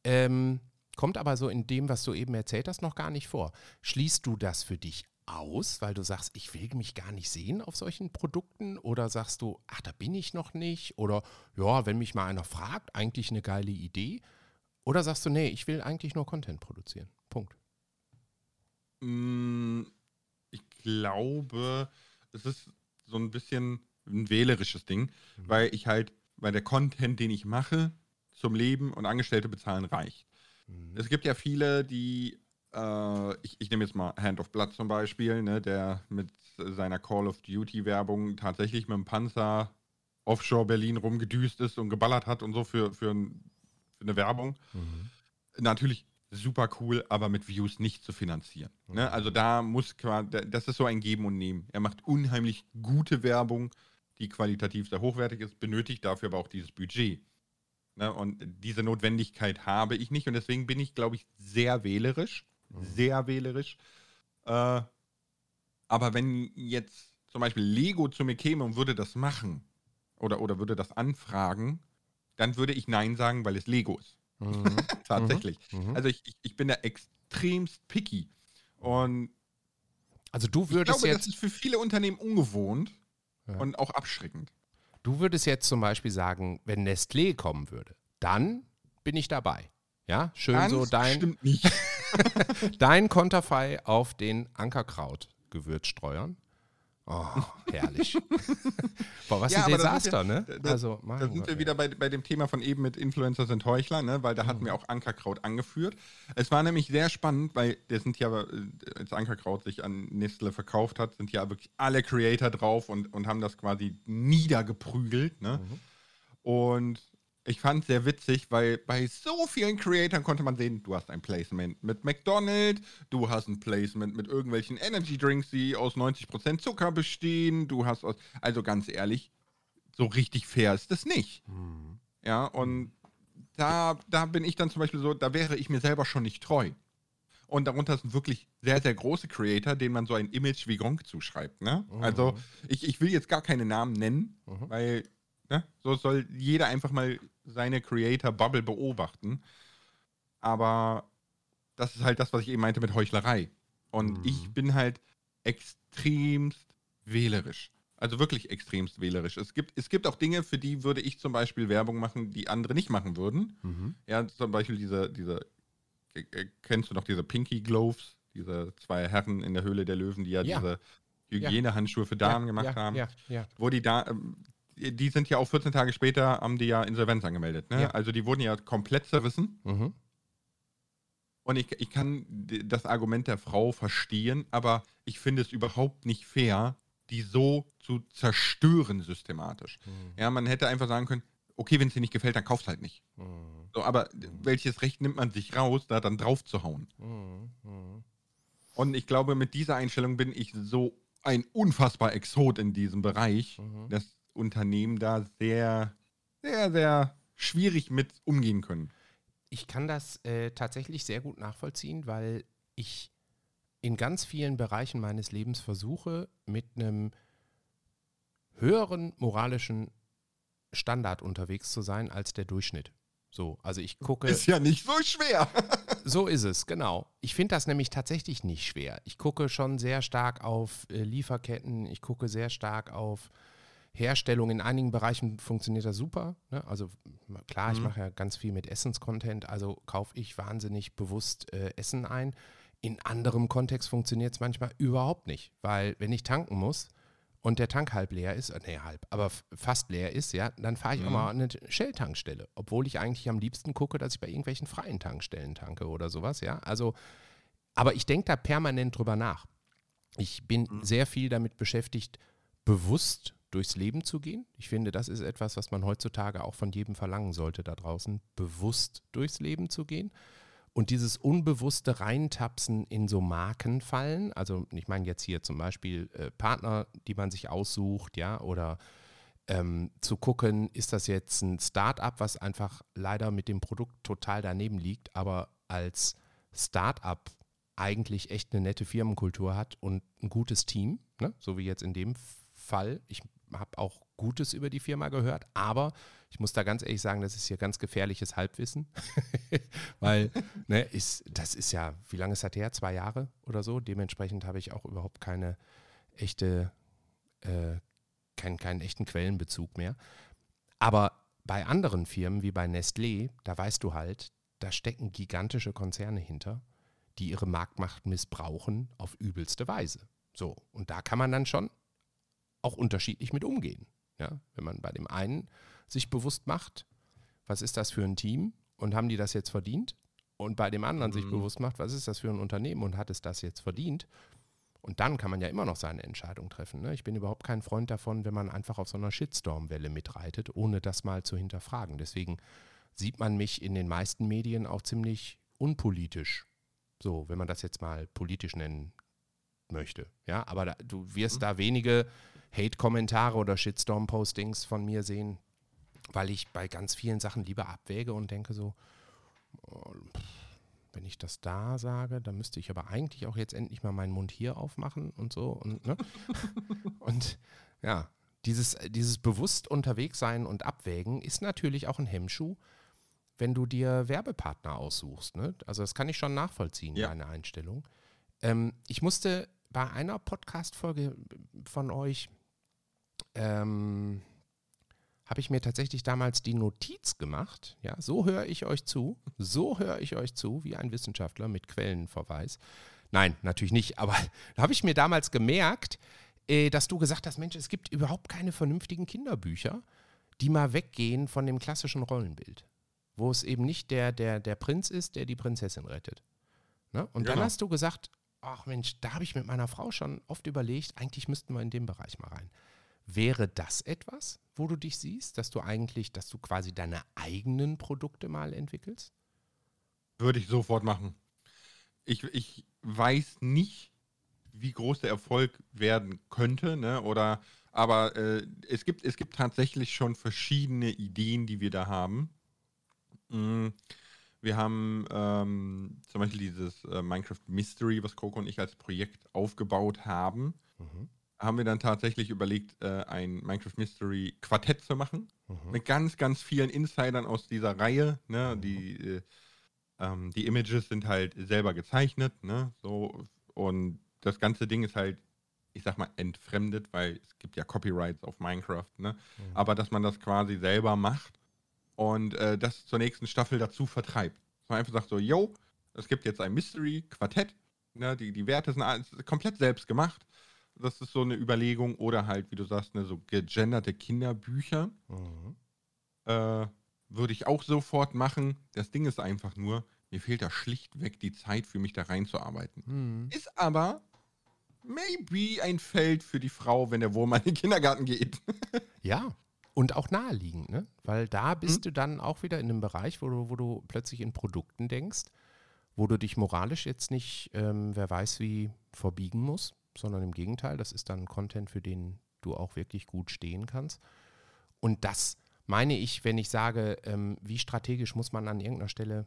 Ähm, kommt aber so in dem, was du eben erzählt hast, noch gar nicht vor. Schließt du das für dich aus, weil du sagst, ich will mich gar nicht sehen auf solchen Produkten? Oder sagst du, ach, da bin ich noch nicht? Oder ja, wenn mich mal einer fragt, eigentlich eine geile Idee? Oder sagst du, nee, ich will eigentlich nur Content produzieren? Punkt. Mm, Ich glaube, es ist so ein bisschen ein wählerisches Ding, Mhm. weil ich halt, weil der Content, den ich mache, zum Leben und Angestellte bezahlen reicht. Mhm. Es gibt ja viele, die, äh, ich, ich nehme jetzt mal Hand of Blood zum Beispiel, ne, der mit seiner Call of Duty-Werbung tatsächlich mit dem Panzer offshore Berlin rumgedüst ist und geballert hat und so für, für, ein, für eine Werbung. Mhm. Natürlich super cool, aber mit Views nicht zu finanzieren. Ne? Also da muss quasi, das ist so ein Geben und Nehmen. Er macht unheimlich gute Werbung die qualitativ sehr hochwertig ist, benötigt dafür aber auch dieses Budget. Ne? Und diese Notwendigkeit habe ich nicht und deswegen bin ich, glaube ich, sehr wählerisch. Mhm. Sehr wählerisch. Äh, aber wenn jetzt zum Beispiel Lego zu mir käme und würde das machen oder, oder würde das anfragen, dann würde ich Nein sagen, weil es Lego ist. Mhm. Tatsächlich. Mhm. mhm. Also ich, ich, ich, bin da extremst picky. Und also du würdest ich glaube, jetzt. Das ist für viele Unternehmen ungewohnt ja. und auch abschreckend. Du würdest jetzt zum Beispiel sagen, wenn Nestlé kommen würde, dann bin ich dabei. Ja, schön Ganz so dein. Stimmt nicht. dein Konterfei auf den Ankerkraut-Gewürzstreuern. Oh, herrlich. Boah, was ja, ein Desaster, ne? Da, also, da sind Gott, wir ey. wieder bei, bei dem Thema von eben mit Influencer sind Heuchler, ne? Weil da mhm. hatten wir auch Ankerkraut angeführt. Es war nämlich sehr spannend, weil der sind ja, äh, als Ankerkraut sich an Nestle verkauft hat, sind ja wirklich alle Creator drauf und, und haben das quasi niedergeprügelt, ne? Mhm. Und ich fand es sehr witzig, weil bei so vielen Creatoren konnte man sehen, du hast ein Placement mit McDonald's, du hast ein Placement mit irgendwelchen Energy Drinks, die aus 90% Zucker bestehen, du hast aus, also ganz ehrlich, so richtig fair ist das nicht. Mhm. Ja, und da, da bin ich dann zum Beispiel so, da wäre ich mir selber schon nicht treu. Und darunter sind wirklich sehr, sehr große Creator, denen man so ein Image wie Gronk zuschreibt. Ne? Mhm. Also ich, ich will jetzt gar keine Namen nennen, mhm. weil Ne? So soll jeder einfach mal seine Creator-Bubble beobachten. Aber das ist halt das, was ich eben meinte mit Heuchlerei. Und mhm. ich bin halt extremst wählerisch. Also wirklich extremst wählerisch. Es gibt, es gibt auch Dinge, für die würde ich zum Beispiel Werbung machen, die andere nicht machen würden. Mhm. Ja, zum Beispiel diese, diese, kennst du noch diese Pinky Gloves, diese zwei Herren in der Höhle der Löwen, die ja, ja. diese Hygienehandschuhe für Damen ja, gemacht haben. Ja, ja. Wo die da, ähm, die sind ja auch 14 Tage später, haben die ja Insolvenz angemeldet. Ne? Ja. Also die wurden ja komplett zerrissen. Mhm. Und ich, ich kann das Argument der Frau verstehen, aber ich finde es überhaupt nicht fair, die so zu zerstören systematisch. Mhm. Ja, man hätte einfach sagen können, okay, wenn es dir nicht gefällt, dann kauf's halt nicht. Mhm. So, aber welches Recht nimmt man sich raus, da dann drauf zu hauen? Mhm. mhm. Und ich glaube, mit dieser Einstellung bin ich so ein unfassbar Exot in diesem Bereich, mhm. dass Unternehmen da sehr, sehr, sehr schwierig mit umgehen können. Ich kann das äh, tatsächlich sehr gut nachvollziehen, weil ich in ganz vielen Bereichen meines Lebens versuche, mit einem höheren moralischen Standard unterwegs zu sein als der Durchschnitt. So, also ich gucke. Ist ja nicht so schwer. so ist es, genau. Ich finde das nämlich tatsächlich nicht schwer. Ich gucke schon sehr stark auf äh, Lieferketten, ich gucke sehr stark auf Herstellung in einigen Bereichen funktioniert das super. Ne? Also klar, mhm. ich mache ja ganz viel mit Essenscontent, also kaufe ich wahnsinnig bewusst äh, Essen ein. In anderem Kontext funktioniert es manchmal überhaupt nicht, weil wenn ich tanken muss und der Tank halb leer ist, äh, nee, halb, aber fast leer ist, ja, dann fahre ich mhm. auch mal an eine Shell-Tankstelle, obwohl ich eigentlich am liebsten gucke, dass ich bei irgendwelchen freien Tankstellen tanke oder sowas, ja. Also, aber ich denke da permanent drüber nach. Ich bin mhm. sehr viel damit beschäftigt, bewusst durchs Leben zu gehen. Ich finde, das ist etwas, was man heutzutage auch von jedem verlangen sollte da draußen, bewusst durchs Leben zu gehen. Und dieses unbewusste Reintapsen in so Markenfallen, also ich meine jetzt hier zum Beispiel äh, Partner, die man sich aussucht, ja, oder ähm, zu gucken, ist das jetzt ein Start-up, was einfach leider mit dem Produkt total daneben liegt, aber als Start-up eigentlich echt eine nette Firmenkultur hat und ein gutes Team, ne? so wie jetzt in dem Fall. Ich habe auch Gutes über die Firma gehört, aber ich muss da ganz ehrlich sagen, das ist hier ganz gefährliches Halbwissen, weil ne, ist, das ist ja, wie lange ist das her? Zwei Jahre oder so. Dementsprechend habe ich auch überhaupt keine echte, äh, keinen, keinen echten Quellenbezug mehr. Aber bei anderen Firmen wie bei Nestlé, da weißt du halt, da stecken gigantische Konzerne hinter, die ihre Marktmacht missbrauchen auf übelste Weise. So, und da kann man dann schon auch unterschiedlich mit umgehen. Ja? Wenn man bei dem einen sich bewusst macht, was ist das für ein Team und haben die das jetzt verdient? Und bei dem anderen mhm. sich bewusst macht, was ist das für ein Unternehmen und hat es das jetzt verdient? Und dann kann man ja immer noch seine Entscheidung treffen. Ne? Ich bin überhaupt kein Freund davon, wenn man einfach auf so einer Shitstorm-Welle mitreitet, ohne das mal zu hinterfragen. Deswegen sieht man mich in den meisten Medien auch ziemlich unpolitisch. So, wenn man das jetzt mal politisch nennen möchte. Ja, aber da, du wirst mhm. da wenige Hate-Kommentare oder Shitstorm-Postings von mir sehen, weil ich bei ganz vielen Sachen lieber abwäge und denke so, oh, wenn ich das da sage, dann müsste ich aber eigentlich auch jetzt endlich mal meinen Mund hier aufmachen und so. Und, ne? und ja, dieses, dieses bewusst unterwegs sein und abwägen ist natürlich auch ein Hemmschuh, wenn du dir Werbepartner aussuchst. Ne? Also das kann ich schon nachvollziehen, ja. deine Einstellung. Ähm, ich musste bei einer Podcast-Folge von euch, ähm, habe ich mir tatsächlich damals die Notiz gemacht. Ja, so höre ich euch zu. So höre ich euch zu, wie ein Wissenschaftler mit Quellenverweis. Nein, natürlich nicht. Aber da habe ich mir damals gemerkt, äh, dass du gesagt hast, Mensch, es gibt überhaupt keine vernünftigen Kinderbücher, die mal weggehen von dem klassischen Rollenbild. Wo es eben nicht der, der, der Prinz ist, der die Prinzessin rettet. Ne? Und genau. dann hast du gesagt, ach Mensch, da habe ich mit meiner Frau schon oft überlegt, eigentlich müssten wir in dem Bereich mal rein. Wäre das etwas, wo du dich siehst, dass du eigentlich, dass du quasi deine eigenen Produkte mal entwickelst? Würde ich sofort machen. Ich, ich weiß nicht, wie groß der Erfolg werden könnte, ne? Oder aber äh, es, gibt, es gibt tatsächlich schon verschiedene Ideen, die wir da haben. Mm, wir haben ähm, zum Beispiel dieses äh, Minecraft Mystery, was Coco und ich als Projekt aufgebaut haben. Mhm haben wir dann tatsächlich überlegt, äh, ein Minecraft Mystery Quartett zu machen. Mhm. Mit ganz, ganz vielen Insidern aus dieser Reihe. Ne? Mhm. Die, äh, ähm, die Images sind halt selber gezeichnet. Ne? So, und das ganze Ding ist halt, ich sag mal, entfremdet, weil es gibt ja Copyrights auf Minecraft. Ne? Mhm. Aber dass man das quasi selber macht und äh, das zur nächsten Staffel dazu vertreibt. Dass man einfach sagt so, yo, es gibt jetzt ein Mystery Quartett. Ne? Die, die Werte sind komplett selbst gemacht das ist so eine Überlegung. Oder halt, wie du sagst, ne, so gegenderte Kinderbücher. Mhm. Äh, würde ich auch sofort machen. Das Ding ist einfach nur, mir fehlt da schlichtweg die Zeit für mich da reinzuarbeiten. Mhm. Ist aber maybe ein Feld für die Frau, wenn der Wurm an den Kindergarten geht. ja, und auch naheliegend, ne? Weil da bist mhm. du dann auch wieder in einem Bereich, wo du, wo du plötzlich in Produkten denkst, wo du dich moralisch jetzt nicht, ähm, wer weiß wie, verbiegen musst, sondern im Gegenteil, das ist dann Content, für den du auch wirklich gut stehen kannst. Und das meine ich, wenn ich sage, ähm, wie strategisch muss man an irgendeiner Stelle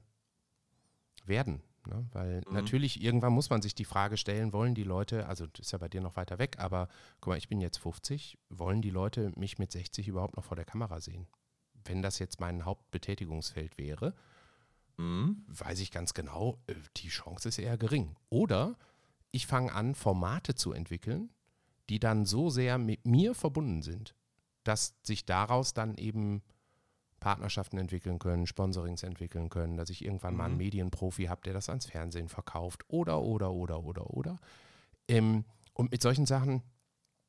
werden. Ne? Weil mhm. natürlich irgendwann muss man sich die Frage stellen, wollen die Leute, also das ist ja bei dir noch weiter weg, aber guck mal, ich bin jetzt 50, wollen die Leute mich mit 60 überhaupt noch vor der Kamera sehen? Wenn das jetzt mein Hauptbetätigungsfeld wäre, mhm. weiß ich ganz genau, äh, die Chance ist eher gering. Oder ich fange an, Formate zu entwickeln, die dann so sehr mit mir verbunden sind, dass sich daraus dann eben Partnerschaften entwickeln können, Sponsorings entwickeln können, dass ich irgendwann mhm. mal einen mhm. Medienprofi habe, der das ans Fernsehen verkauft oder, oder, oder, oder, oder. Ähm, und mit solchen Sachen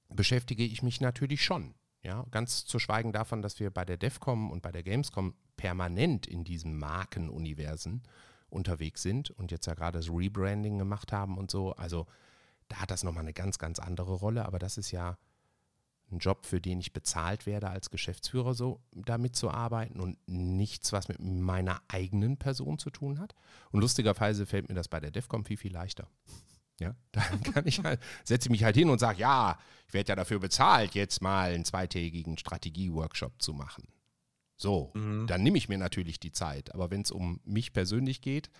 beschäftige ich mich natürlich schon. Ja, ganz zu schweigen davon, dass wir bei der DEFCOM und bei der Gamescom permanent in diesem Markenuniversen unterwegs sind und jetzt ja gerade das Rebranding gemacht haben und so. Also da hat das nochmal eine ganz, ganz andere Rolle, aber das ist ja ein Job, für den ich bezahlt werde als Geschäftsführer, so damit zu arbeiten und nichts, was mit meiner eigenen Person zu tun hat. Und lustigerweise fällt mir das bei der DEFCOM viel, viel leichter. Ja, dann kann ich halt, setze ich mich halt hin und sage, ja, ich werde ja dafür bezahlt, jetzt mal einen zweitägigen Strategie-Workshop zu machen. So, mhm. dann nehme ich mir natürlich die Zeit. Aber wenn es um mich persönlich geht,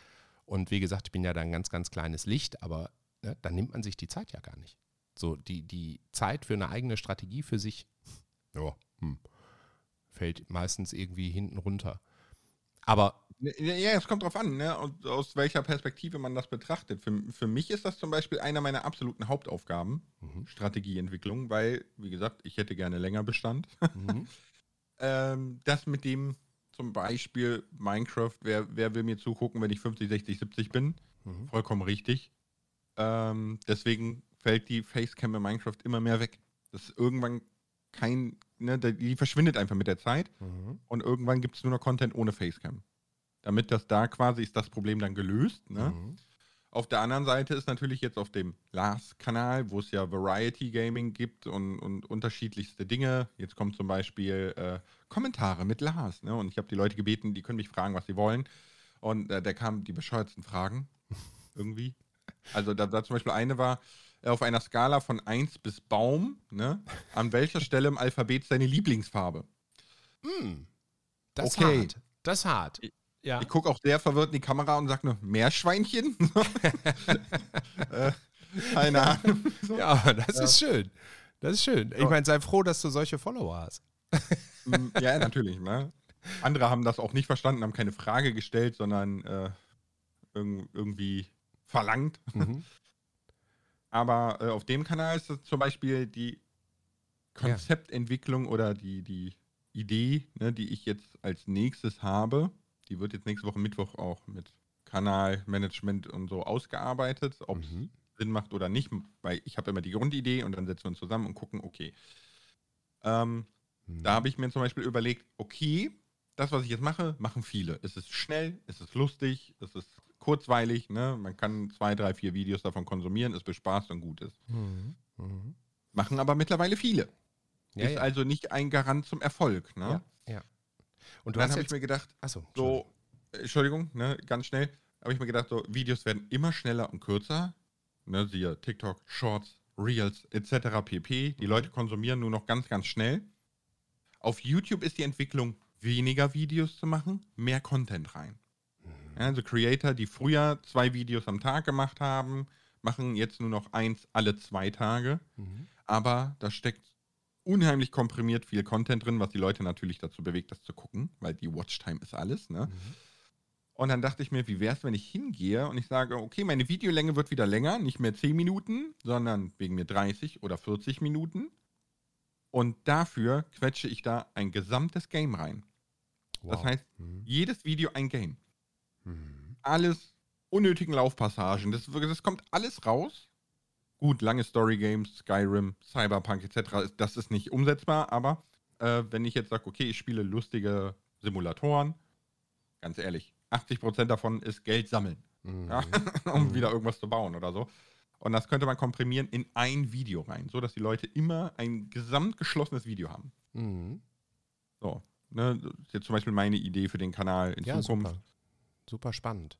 und wie gesagt, ich bin ja da ein ganz, ganz kleines Licht, aber ne, dann nimmt man sich die Zeit ja gar nicht. So, die, die Zeit für eine eigene Strategie für sich, ja, hm, fällt meistens irgendwie hinten runter. Aber. Ja, es kommt drauf an, ne? Und aus welcher Perspektive man das betrachtet. Für, für mich ist das zum Beispiel einer meiner absoluten Hauptaufgaben, mhm. Strategieentwicklung, weil, wie gesagt, ich hätte gerne länger Bestand. Mhm. ähm, das mit dem zum Beispiel Minecraft, wer, wer will mir zugucken, wenn ich 50, 60, 70 bin? Mhm. Vollkommen richtig. Ähm, deswegen fällt die Facecam in Minecraft immer mehr weg. Das ist irgendwann kein, ne, die verschwindet einfach mit der Zeit mhm. und irgendwann gibt es nur noch Content ohne Facecam. Damit das da quasi ist das Problem dann gelöst. Ne? Mhm. Auf der anderen Seite ist natürlich jetzt auf dem Lars-Kanal, wo es ja Variety Gaming gibt und, und unterschiedlichste Dinge. Jetzt kommen zum Beispiel äh, Kommentare mit Lars. Ne? Und ich habe die Leute gebeten, die können mich fragen, was sie wollen. Und äh, da kamen die bescheuertsten Fragen irgendwie. Also da, da zum Beispiel eine war, äh, auf einer Skala von 1 bis Baum, ne, an welcher Stelle im Alphabet seine Lieblingsfarbe. Hm. Das Okay. ist hart. Das ist hart. Ja. Ich gucke auch sehr verwirrt in die Kamera und sage nur, Meerschweinchen? äh, keine Ahnung. So. ja, das ist schön. Das ist schön. Ich Ja. meine, sei froh, dass du solche Follower hast. Mm, Ja, natürlich. Ne? Andere haben das auch nicht verstanden, haben keine Frage gestellt, sondern äh, irg irgendwie verlangt. Mhm. Aber äh, auf dem Kanal ist das zum Beispiel die Konzeptentwicklung oder die, die Idee, ne, die ich jetzt als nächstes habe. Die wird jetzt nächste Woche Mittwoch auch mit Kanalmanagement und so ausgearbeitet, ob es Mhm. Sinn macht oder nicht, weil ich habe immer die Grundidee und dann setzen wir uns zusammen und gucken, okay. Ähm, Mhm. da habe ich mir zum Beispiel überlegt, okay, das, was ich jetzt mache, machen viele. Es ist schnell, es ist lustig, es ist kurzweilig, ne? man kann zwei, drei, vier Videos davon konsumieren, es bespaßt und gut ist. Mhm. Mhm. Machen aber mittlerweile viele. Ja, ist ja. also nicht ein Garant zum Erfolg. Ne? ja, ja. Und dann habe ich mir gedacht, Achso, so, Entschuldigung, ne, ganz schnell, habe ich mir gedacht, so, Videos werden immer schneller und kürzer. Ne, siehe TikTok, Shorts, Reels etc. pp. Die Leute konsumieren nur noch ganz, ganz schnell. Auf YouTube ist die Entwicklung, weniger Videos zu machen, mehr Content rein. Ja, also Creator, die früher zwei Videos am Tag gemacht haben, machen jetzt nur noch eins alle zwei Tage. Mhm. Aber da steckt unheimlich komprimiert viel Content drin, was die Leute natürlich dazu bewegt, das zu gucken, weil die Watchtime ist alles. Ne? Mhm. Und dann dachte ich mir, wie wäre es, wenn ich hingehe und ich sage, okay, meine Videolänge wird wieder länger, nicht mehr 10 Minuten, sondern wegen mir 30 oder 40 Minuten. Und dafür quetsche ich da ein gesamtes Game rein. Das Wow. heißt, Mhm. jedes Video ein Game. Mhm. Alles unnötigen Laufpassagen. Das, das kommt alles raus. Gut, lange Story-Games, Skyrim, Cyberpunk etc., das ist nicht umsetzbar, aber äh, wenn ich jetzt sage, okay, ich spiele lustige Simulatoren, ganz ehrlich, 80% davon ist Geld sammeln, Mhm. ja, um Mhm. wieder irgendwas zu bauen oder so. Und das könnte man komprimieren in ein Video rein, so dass die Leute immer ein gesamtgeschlossenes Video haben. Mhm. So, ne, das ist jetzt zum Beispiel meine Idee für den Kanal in Ja, Zukunft. super. Super spannend.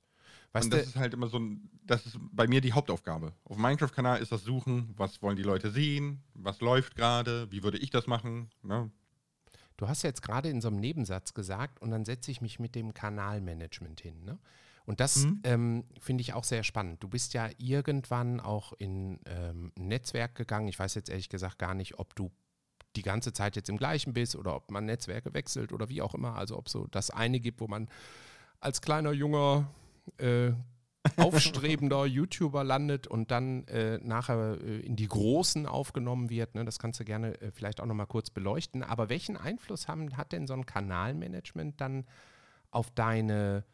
Weißt und das ist halt immer so ein, das ist bei mir die Hauptaufgabe. Auf dem Minecraft-Kanal ist das Suchen, was wollen die Leute sehen, was läuft gerade, wie würde ich das machen. Ne? Du hast jetzt gerade in so einem Nebensatz gesagt, und dann setze ich mich mit dem Kanalmanagement hin. Ne? Und das Mhm. ähm, finde ich auch sehr spannend. Du bist ja irgendwann auch in ähm, ein Netzwerk gegangen. Ich weiß jetzt ehrlich gesagt gar nicht, ob du die ganze Zeit jetzt im gleichen bist oder ob man Netzwerke wechselt oder wie auch immer. Also ob so das eine gibt, wo man als kleiner junger äh, aufstrebender YouTuber landet und dann äh, nachher äh, in die Großen aufgenommen wird. Ne? Das kannst du gerne äh, vielleicht auch nochmal kurz beleuchten. Aber welchen Einfluss haben, hat denn so ein Kanalmanagement dann auf deine,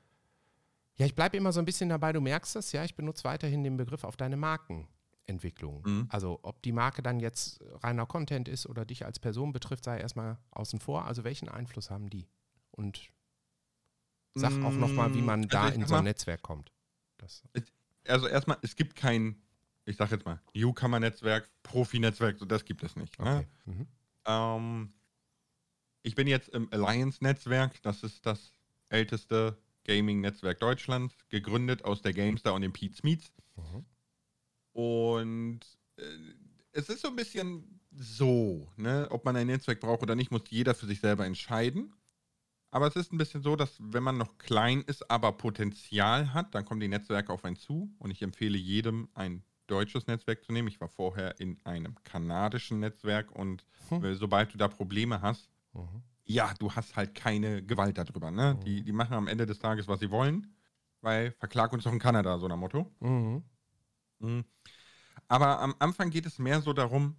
ja, ich bleibe immer so ein bisschen dabei, du merkst das, ja, ich benutze weiterhin den Begriff auf deine Markenentwicklung. Mhm. Also ob die Marke dann jetzt reiner Content ist oder dich als Person betrifft, sei erstmal außen vor. Also welchen Einfluss haben die? Und sag auch nochmal, wie man Also da ich in so ein mal- Netzwerk kommt. Das, Also erstmal, es gibt kein, ich sag jetzt mal, Newcomer-Netzwerk, Profi-Netzwerk, so das gibt es nicht. Ne? okay. Mhm. Ähm, ich bin jetzt im Alliance-Netzwerk, das ist das älteste Gaming-Netzwerk Deutschlands, gegründet aus der GameStar und dem Pete Meets. Mhm. Und äh, es ist so ein bisschen so, ne? ob man ein Netzwerk braucht oder nicht, muss jeder für sich selber entscheiden. Aber es ist ein bisschen so, dass wenn man noch klein ist, aber Potenzial hat, dann kommen die Netzwerke auf einen zu. Und ich empfehle jedem, ein deutsches Netzwerk zu nehmen. Ich war vorher in einem kanadischen Netzwerk und Hm. äh, sobald du da Probleme hast, Mhm. ja, du hast halt keine Gewalt darüber. Ne? Mhm. Die, die machen am Ende des Tages, was sie wollen, weil verklag uns doch in Kanada, so nach Motto. Mhm. Mhm. Aber am Anfang geht es mehr so darum,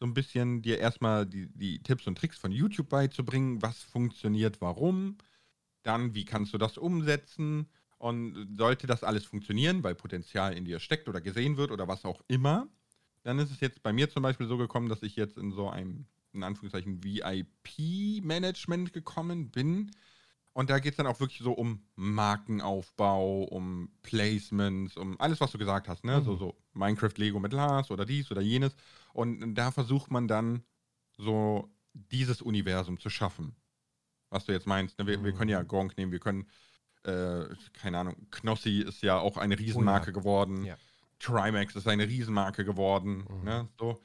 so ein bisschen dir erstmal die, die Tipps und Tricks von YouTube beizubringen, was funktioniert, warum, dann wie kannst du das umsetzen? Und sollte das alles funktionieren, weil Potenzial in dir steckt oder gesehen wird oder was auch immer, dann ist es jetzt bei mir zum Beispiel so gekommen, dass ich jetzt in so einem, in Anführungszeichen, VIP-Management gekommen bin. Und da geht es dann auch wirklich so um Markenaufbau, um Placements, um alles, was du gesagt hast, ne? Mhm. So, so Minecraft Lego mit Lars oder dies oder jenes. Und da versucht man dann so dieses Universum zu schaffen. Was du jetzt meinst. Ne? Wir, wir können ja Mhm. Gronk nehmen, wir können, äh, keine Ahnung, Knossi ist ja auch eine Riesenmarke geworden. Ja. Trimax ist eine Riesenmarke geworden. Mhm. Ne, so.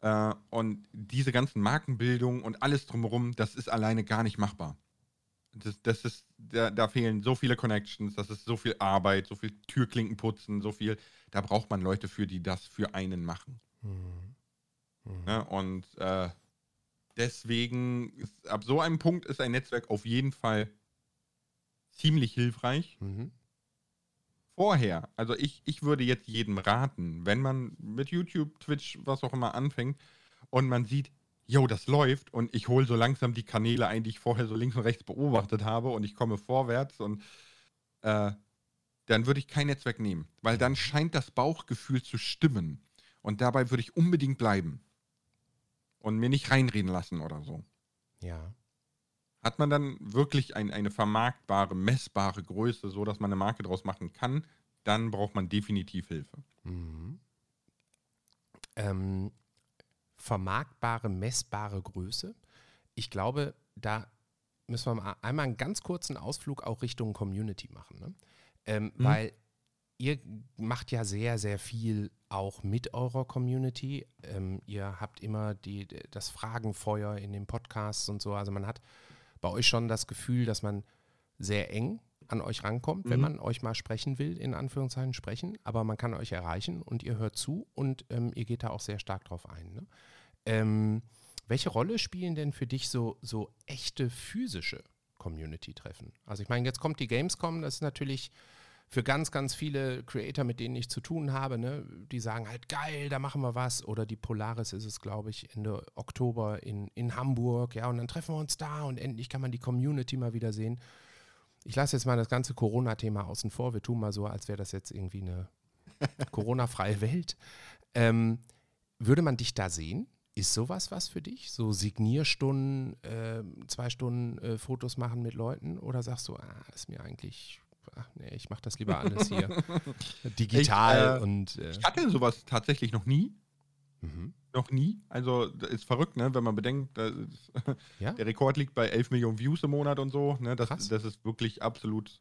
Äh, und diese ganzen Markenbildungen und alles drumherum, das ist alleine gar nicht machbar. Das, das ist, da, da, fehlen so viele Connections, das ist so viel Arbeit, so viel Türklinken putzen, so viel. Da braucht man Leute für, die das für einen machen. Mhm. Mhm. Ja, und äh, deswegen, ist, ab so einem Punkt ist ein Netzwerk auf jeden Fall ziemlich hilfreich. Mhm. Vorher, also ich, ich würde jetzt jedem raten, wenn man mit YouTube, Twitch, was auch immer anfängt und man sieht, jo, das läuft und ich hole so langsam die Kanäle ein, die ich vorher so links und rechts beobachtet habe und ich komme vorwärts und äh, dann würde ich kein Netzwerk nehmen, weil dann scheint das Bauchgefühl zu stimmen und dabei würde ich unbedingt bleiben und mir nicht reinreden lassen oder so. Ja. Hat man dann wirklich ein, eine vermarktbare, messbare Größe, so dass man eine Marke draus machen kann, dann braucht man definitiv Hilfe. Mhm. Ähm, vermarktbare, messbare Größe. Ich glaube, da müssen wir mal einmal einen ganz kurzen Ausflug auch Richtung Community machen. Ne? Ähm, mhm. Weil ihr macht ja sehr, sehr viel auch mit eurer Community. Ähm, ihr habt immer die, das Fragenfeuer in den Podcasts und so. Also man hat bei euch schon das Gefühl, dass man sehr eng an euch rankommt, mhm. wenn man euch mal sprechen will, in Anführungszeichen sprechen, aber man kann euch erreichen und ihr hört zu und ähm, ihr geht da auch sehr stark drauf ein. Ne? Ähm, welche Rolle spielen denn für dich so, so echte physische Community-Treffen? Also ich meine, jetzt kommt die Gamescom, das ist natürlich für ganz, ganz viele Creator, mit denen ich zu tun habe, ne, die sagen halt, geil, da machen wir was. Oder die Polaris ist es, glaube ich, Ende Oktober in, in Hamburg. Ja, und dann treffen wir uns da und endlich kann man die Community mal wieder sehen. Ich lasse jetzt mal das ganze Corona-Thema außen vor. Wir tun mal so, als wäre das jetzt irgendwie eine Corona-freie Welt. Ähm, würde man dich da sehen? Ist sowas was für dich? So Signierstunden, äh, zwei Stunden äh, Fotos machen mit Leuten? Oder sagst du, ah, ist mir eigentlich ach nee, ich mache das lieber alles hier digital ich, äh, und. Äh, ich hatte sowas tatsächlich noch nie. Mhm. Noch nie. Also ist verrückt, ne? wenn man bedenkt, ist, ja? der Rekord liegt bei 11 Millionen Views im Monat und so. Ne? Das, das ist wirklich absolut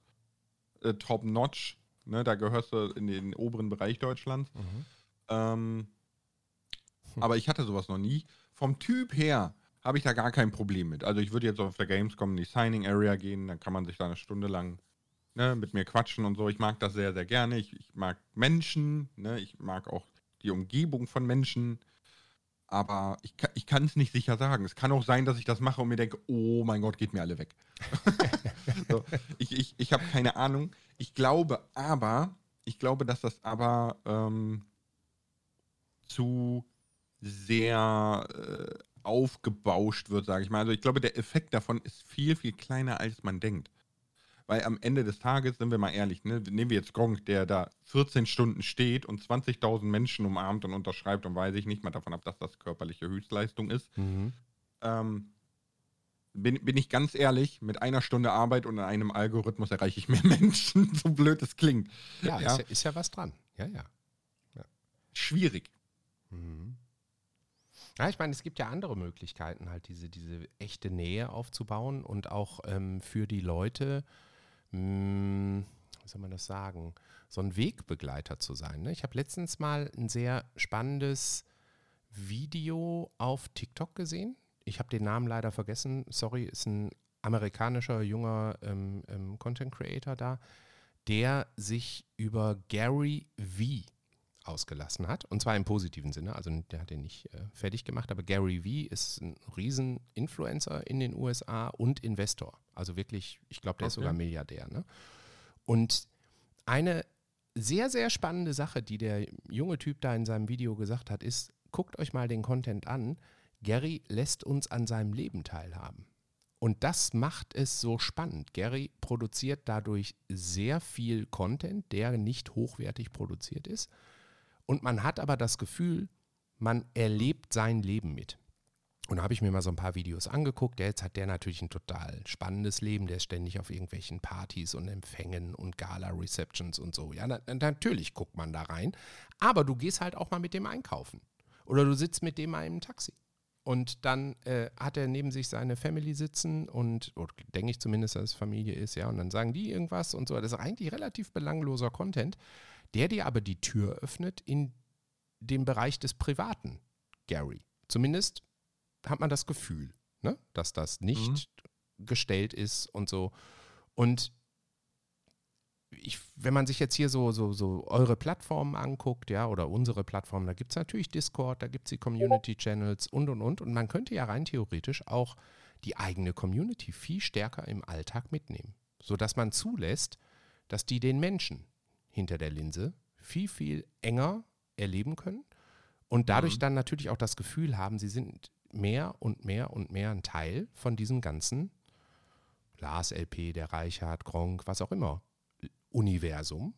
äh, top-notch. Ne? Da gehörst du in den oberen Bereich Deutschlands. Mhm. Ähm, hm. Aber ich hatte sowas noch nie. Vom Typ her habe ich da gar kein Problem mit. Also ich würde jetzt auf der Gamescom in die Signing Area gehen, dann kann man sich da eine Stunde lang ne, mit mir quatschen und so. Ich mag das sehr, sehr gerne. Ich, ich mag Menschen, ne, ich mag auch die Umgebung von Menschen. Aber ich, ich kann es nicht sicher sagen. Es kann auch sein, dass ich das mache und mir denke, oh mein Gott, geht mir alle weg. so, ich ich, ich habe keine Ahnung. Ich glaube aber, ich glaube, dass das aber ähm, zu sehr äh, aufgebauscht wird, sage ich mal. Also ich glaube, der Effekt davon ist viel, viel kleiner, als man denkt. Weil am Ende des Tages, sind wir mal ehrlich, ne, nehmen wir jetzt Gronk, der da 14 Stunden steht und 20.000 Menschen umarmt und unterschreibt und weiß ich nicht mal davon ab, dass das körperliche Höchstleistung ist. Mhm. Ähm, bin, bin ich ganz ehrlich, mit einer Stunde Arbeit und einem Algorithmus erreiche ich mehr Menschen, so blöd es klingt. Ja, ja. Ist, ja ist ja was dran. Ja, ja. ja. Schwierig. Mhm. Ja, ich meine, es gibt ja andere Möglichkeiten, halt diese, diese echte Nähe aufzubauen und auch ähm, für die Leute mh, hm, wie soll man das sagen, so ein Wegbegleiter zu sein. Ne? Ich habe letztens mal ein sehr spannendes Video auf TikTok gesehen. Ich habe den Namen leider vergessen. Sorry, ist ein amerikanischer junger ähm, ähm, Content Creator da, der sich über Gary V ausgelassen hat. Und zwar im positiven Sinne. Also der hat den nicht äh, fertig gemacht, aber Gary Vee ist ein Riesen-Influencer in den USA und Investor. Also wirklich, ich glaube, der okay. ist sogar Milliardär. Ne? Und eine sehr, sehr spannende Sache, die der junge Typ da in seinem Video gesagt hat, ist, guckt euch mal den Content an. Gary lässt uns an seinem Leben teilhaben. Und das macht es so spannend. Gary produziert dadurch sehr viel Content, der nicht hochwertig produziert ist und man hat aber das Gefühl, man erlebt sein Leben mit. Und da habe ich mir mal so ein paar Videos angeguckt. Jetzt hat der natürlich ein total spannendes Leben. Der ist ständig auf irgendwelchen Partys und Empfängen und Gala-Receptions und so. Ja, na, natürlich guckt man da rein. Aber du gehst halt auch mal mit dem einkaufen. Oder du sitzt mit dem mal im Taxi. Und dann äh, hat er neben sich seine Family sitzen und, oder denke ich zumindest, dass es Familie ist, ja. Und dann sagen die irgendwas und so. Das ist eigentlich relativ belangloser Content der dir aber die Tür öffnet in den Bereich des Privaten, Gary. Zumindest hat man das Gefühl, ne? dass das nicht mhm. gestellt ist und so. Und ich, wenn man sich jetzt hier so, so, so eure Plattformen anguckt, ja, oder unsere Plattformen, da gibt es natürlich Discord, da gibt es die Community-Channels und und und. Und man könnte ja rein theoretisch auch die eigene Community viel stärker im Alltag mitnehmen, sodass man zulässt, dass die den Menschen hinter der Linse viel, viel enger erleben können und dadurch mhm. dann natürlich auch das Gefühl haben, sie sind mehr und mehr und mehr ein Teil von diesem ganzen Lars LP, der Reichhardt, Gronk, was auch immer, Universum.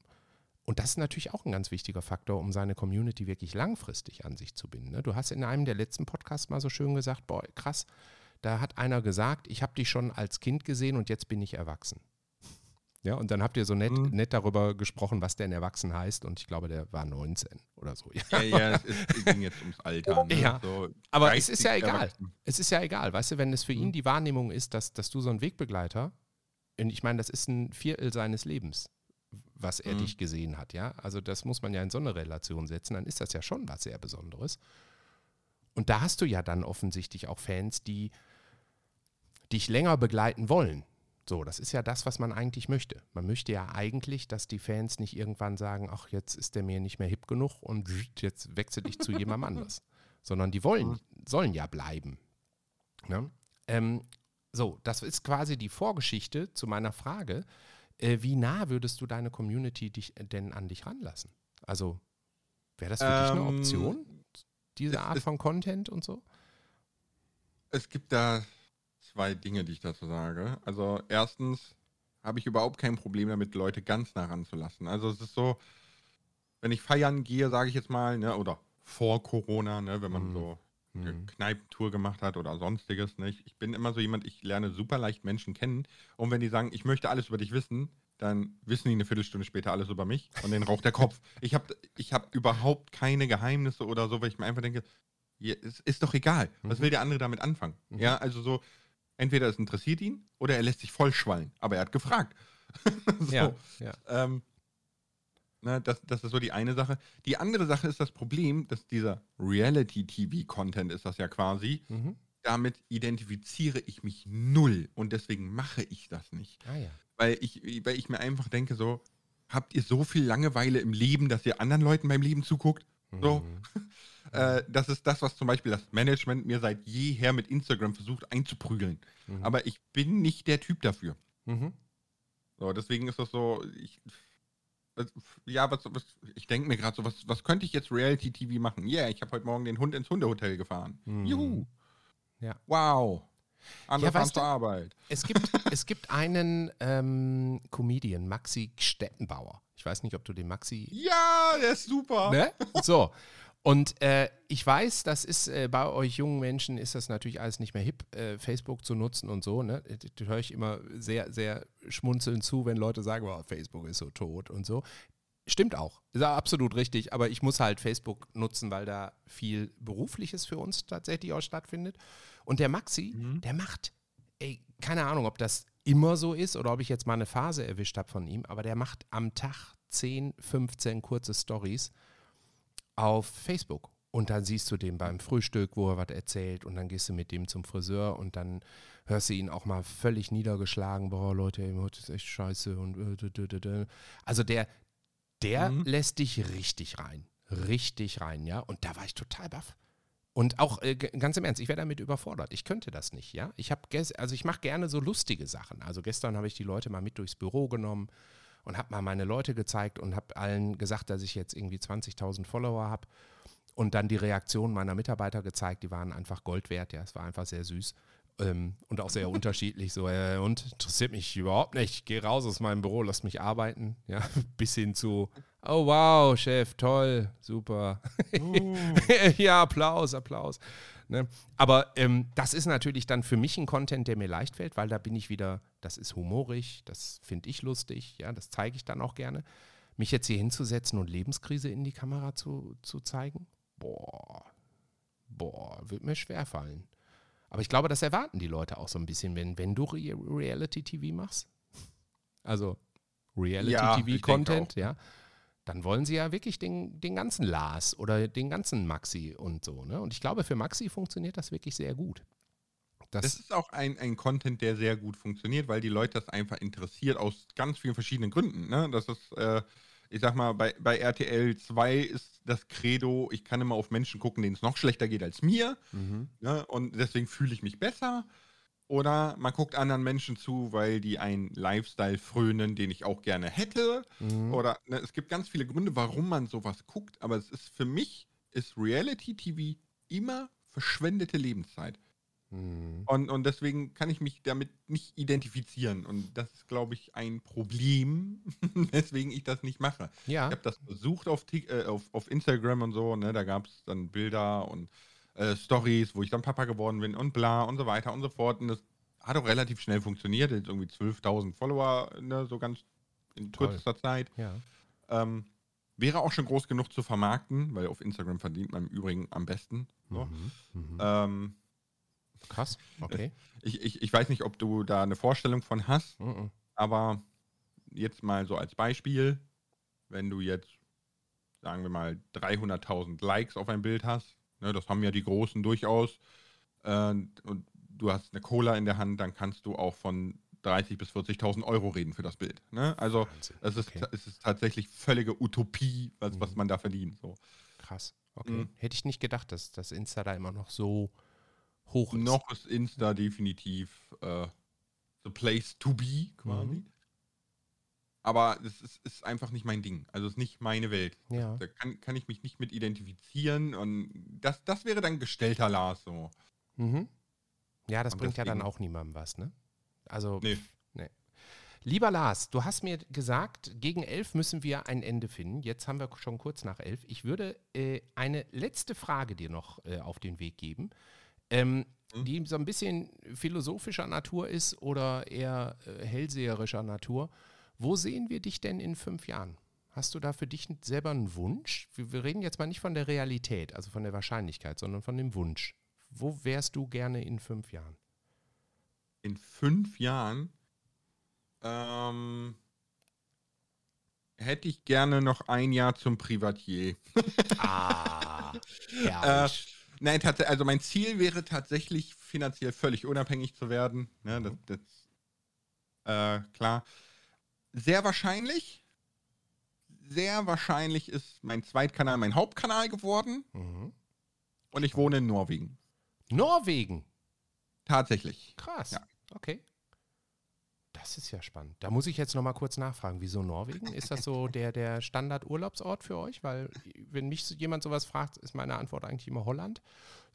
Und das ist natürlich auch ein ganz wichtiger Faktor, um seine Community wirklich langfristig an sich zu binden. Ne? Du hast in einem der letzten Podcasts mal so schön gesagt, boah, krass, da hat einer gesagt, ich habe dich schon als Kind gesehen und jetzt bin ich erwachsen. Ja, und dann habt ihr so nett, mhm. nett darüber gesprochen, was denn erwachsen heißt. Und ich glaube, der war 19 oder so. Ja, ja, ja es, ging jetzt ums Alter. Ne? Ja, so aber es ist ja egal. Es ist ja egal, weißt du, wenn es für mhm. ihn die Wahrnehmung ist, dass, dass du so ein Wegbegleiter, und ich meine, das ist ein Viertel seines Lebens, was er mhm. dich gesehen hat, ja. Also das muss man ja in so eine Relation setzen, dann ist das ja schon was sehr Besonderes. Und da hast du ja dann offensichtlich auch Fans, die dich länger begleiten wollen. So, das ist ja das, was man eigentlich möchte. Man möchte ja eigentlich, dass die Fans nicht irgendwann sagen, ach, jetzt ist der mir nicht mehr hip genug und jetzt wechsle ich zu jemandem anders. Sondern die wollen, sollen ja bleiben. Ne? Ähm, so, das ist quasi die Vorgeschichte zu meiner Frage. Äh, wie nah würdest du deine Community dich denn an dich ranlassen? Also, wäre das für ähm, dich eine Option? Diese Art von Content und so? Es gibt da zwei Dinge, die ich dazu sage. Also erstens habe ich überhaupt kein Problem damit, Leute ganz nah ranzulassen. Also es ist so, wenn ich feiern gehe, sage ich jetzt mal, ne, oder vor Corona, ne, wenn man mhm. so eine mhm. Kneipentour gemacht hat oder sonstiges. Ne, ich, ich bin immer so jemand, ich lerne super leicht Menschen kennen. Und wenn die sagen, ich möchte alles über dich wissen, dann wissen die eine Viertelstunde später alles über mich und den raucht der Kopf. Ich habe ich hab überhaupt keine Geheimnisse oder so, weil ich mir einfach denke, es ist doch egal. Was mhm. will der andere damit anfangen? Mhm. Ja, also so, entweder es interessiert ihn oder er lässt sich vollschwallen. Aber er hat gefragt. so. Ja, ja. Ähm, ne, das, das ist so die eine Sache. Die andere Sache ist das Problem, dass dieser Reality-TV-Content ist das ja quasi. Mhm. Damit identifiziere ich mich null und deswegen mache ich das nicht. Ah, ja. weil, ich, weil ich mir einfach denke, so, habt ihr so viel Langeweile im Leben, dass ihr anderen Leuten beim Leben zuguckt? So. Mhm. Äh, das ist das, was zum Beispiel das Management mir seit jeher mit Instagram versucht einzuprügeln. Mhm. Aber ich bin nicht der Typ dafür. Mhm. So, deswegen ist das so, ich, ja, was, was ich denke mir gerade so, was, was könnte ich jetzt Reality-TV machen? Ja, yeah, ich habe heute Morgen den Hund ins Hundehotel gefahren. Mhm. Juhu. Ja. Wow. Andere ja, fahren zur Arbeit. Es gibt, es gibt einen ähm, Comedian, Maxi Stettenbauer. Ich weiß nicht, ob du den Maxi. Ja, der ist super. Ne? So. Und äh, ich weiß, das ist äh, bei euch jungen Menschen ist das natürlich alles nicht mehr hip, äh, Facebook zu nutzen und so. Ne? Da höre ich immer sehr, sehr schmunzelnd zu, wenn Leute sagen, oh, Facebook ist so tot und so. Stimmt auch, ist auch absolut richtig, aber ich muss halt Facebook nutzen, weil da viel Berufliches für uns tatsächlich auch stattfindet. Und der Maxi, mhm. der macht, ey, keine Ahnung, ob das immer so ist oder ob ich jetzt mal eine Phase erwischt habe von ihm, aber der macht am Tag 10, 15 kurze Stories auf Facebook. Und dann siehst du den beim Frühstück, wo er was erzählt und dann gehst du mit dem zum Friseur und dann hörst du ihn auch mal völlig niedergeschlagen, boah Leute, das ist echt scheiße und äh, also der, der mhm. lässt dich richtig rein, richtig rein, ja. Und da war ich total baff. Und auch äh, ganz im Ernst, ich wäre damit überfordert. Ich könnte das nicht, ja. Ich habe also ich mache gerne so lustige Sachen. Also gestern habe ich die Leute mal mit durchs Büro genommen und habe mal meine Leute gezeigt und habe allen gesagt, dass ich jetzt irgendwie 20.000 Follower habe und dann die Reaktion meiner Mitarbeiter gezeigt, die waren einfach Gold wert, ja, es war einfach sehr süß ähm, und auch sehr unterschiedlich, so, äh, und interessiert mich überhaupt nicht, geh raus aus meinem Büro, lass mich arbeiten, ja, bis hin zu, oh wow, Chef, toll, super, uh. ja, Applaus, Applaus, Ne? Aber ähm, das ist natürlich dann für mich ein Content, der mir leicht fällt, weil da bin ich wieder, das ist humorig, das finde ich lustig, ja, das zeige ich dann auch gerne. Mich jetzt hier hinzusetzen und Lebenskrise in die Kamera zu, zu zeigen, boah, boah, wird mir schwer fallen. Aber ich glaube, das erwarten die Leute auch so ein bisschen, wenn, wenn du Re Reality-TV machst. Also Reality-TV-Content, ja. Dann wollen sie ja wirklich den, den ganzen Lars oder den ganzen Maxi und so. Ne? Und ich glaube, für Maxi funktioniert das wirklich sehr gut. Das, das ist auch ein, ein Content, der sehr gut funktioniert, weil die Leute das einfach interessiert aus ganz vielen verschiedenen Gründen. Ne? Das ist, äh, ich sag mal, bei, bei RTL 2 ist das Credo, ich kann immer auf Menschen gucken, denen es noch schlechter geht als mir. Mhm. Ne? Und deswegen fühle ich mich besser. Oder man guckt anderen Menschen zu, weil die einen Lifestyle frönen, den ich auch gerne hätte. Mhm. Oder ne, es gibt ganz viele Gründe, warum man sowas guckt. Aber es ist für mich, ist Reality TV immer verschwendete Lebenszeit. Mhm. Und, und deswegen kann ich mich damit nicht identifizieren. Und das ist, glaube ich, ein Problem, weswegen ich das nicht mache. Ja. Ich habe das versucht auf, äh, auf, auf Instagram und so. Ne? Da gab es dann Bilder und äh, Stories, wo ich dann Papa geworden bin und bla und so weiter und so fort. Und das hat auch relativ schnell funktioniert. Jetzt irgendwie 12.000 Follower, ne? so ganz in Toll. kürzester Zeit. Ja. Ähm, wäre auch schon groß genug zu vermarkten, weil auf Instagram verdient man im Übrigen am besten. So. Mhm, mhm. ähm, Krass, okay. Ich, ich, ich weiß nicht, ob du da eine Vorstellung von hast, mhm. aber jetzt mal so als Beispiel, wenn du jetzt, sagen wir mal, 300.000 Likes auf ein Bild hast, ne, das haben ja die Großen durchaus, äh, und du hast eine Cola in der Hand, dann kannst du auch von 30.000 bis 40.000 Euro reden für das Bild. Ne? Also es ist, okay. es ist tatsächlich völlige Utopie, was, mhm. was man da verdient. So. Krass, okay. Mhm. Hätte ich nicht gedacht, dass das Insta da immer noch so hoch ist. Noch ist Insta definitiv äh, the place to be quasi. Mhm. Aber es ist, ist, einfach nicht mein Ding. Also es ist nicht meine Welt. Ja. Da kann, kann ich mich nicht mit identifizieren und das, das wäre dann gestellter Lars so. Mhm. Ja, das und bringt deswegen, ja dann auch niemandem was, ne? Also, nee. nee. Lieber Lars, du hast mir gesagt, gegen elf müssen wir ein Ende finden. Jetzt haben wir schon kurz nach elf. Ich würde äh, eine letzte Frage dir noch äh, auf den Weg geben ähm, mhm. die so ein bisschen philosophischer Natur ist oder eher äh, hellseherischer Natur. Wo sehen wir dich denn in fünf Jahren? Hast du da für dich selber einen Wunsch? Wir, wir, reden jetzt mal nicht von der Realität, also von der Wahrscheinlichkeit, sondern von dem Wunsch. Wo wärst du gerne in fünf Jahren? In fünf Jahren ähm, hätte ich gerne noch ein Jahr zum Privatier. ah, herrlich. äh, Nein, also mein Ziel wäre tatsächlich finanziell völlig unabhängig zu werden. Ne, das, das äh, klar. Sehr wahrscheinlich, sehr wahrscheinlich ist mein Zweitkanal mein Hauptkanal geworden. Mhm. Und ich wohne in Norwegen. Norwegen? Tatsächlich. Krass. Ja. Okay. Das ist ja spannend. Da muss ich jetzt noch mal kurz nachfragen, wieso Norwegen? Ist das so der, der Standardurlaubsort für euch? Weil, wenn mich jemand sowas fragt, ist meine Antwort eigentlich immer Holland.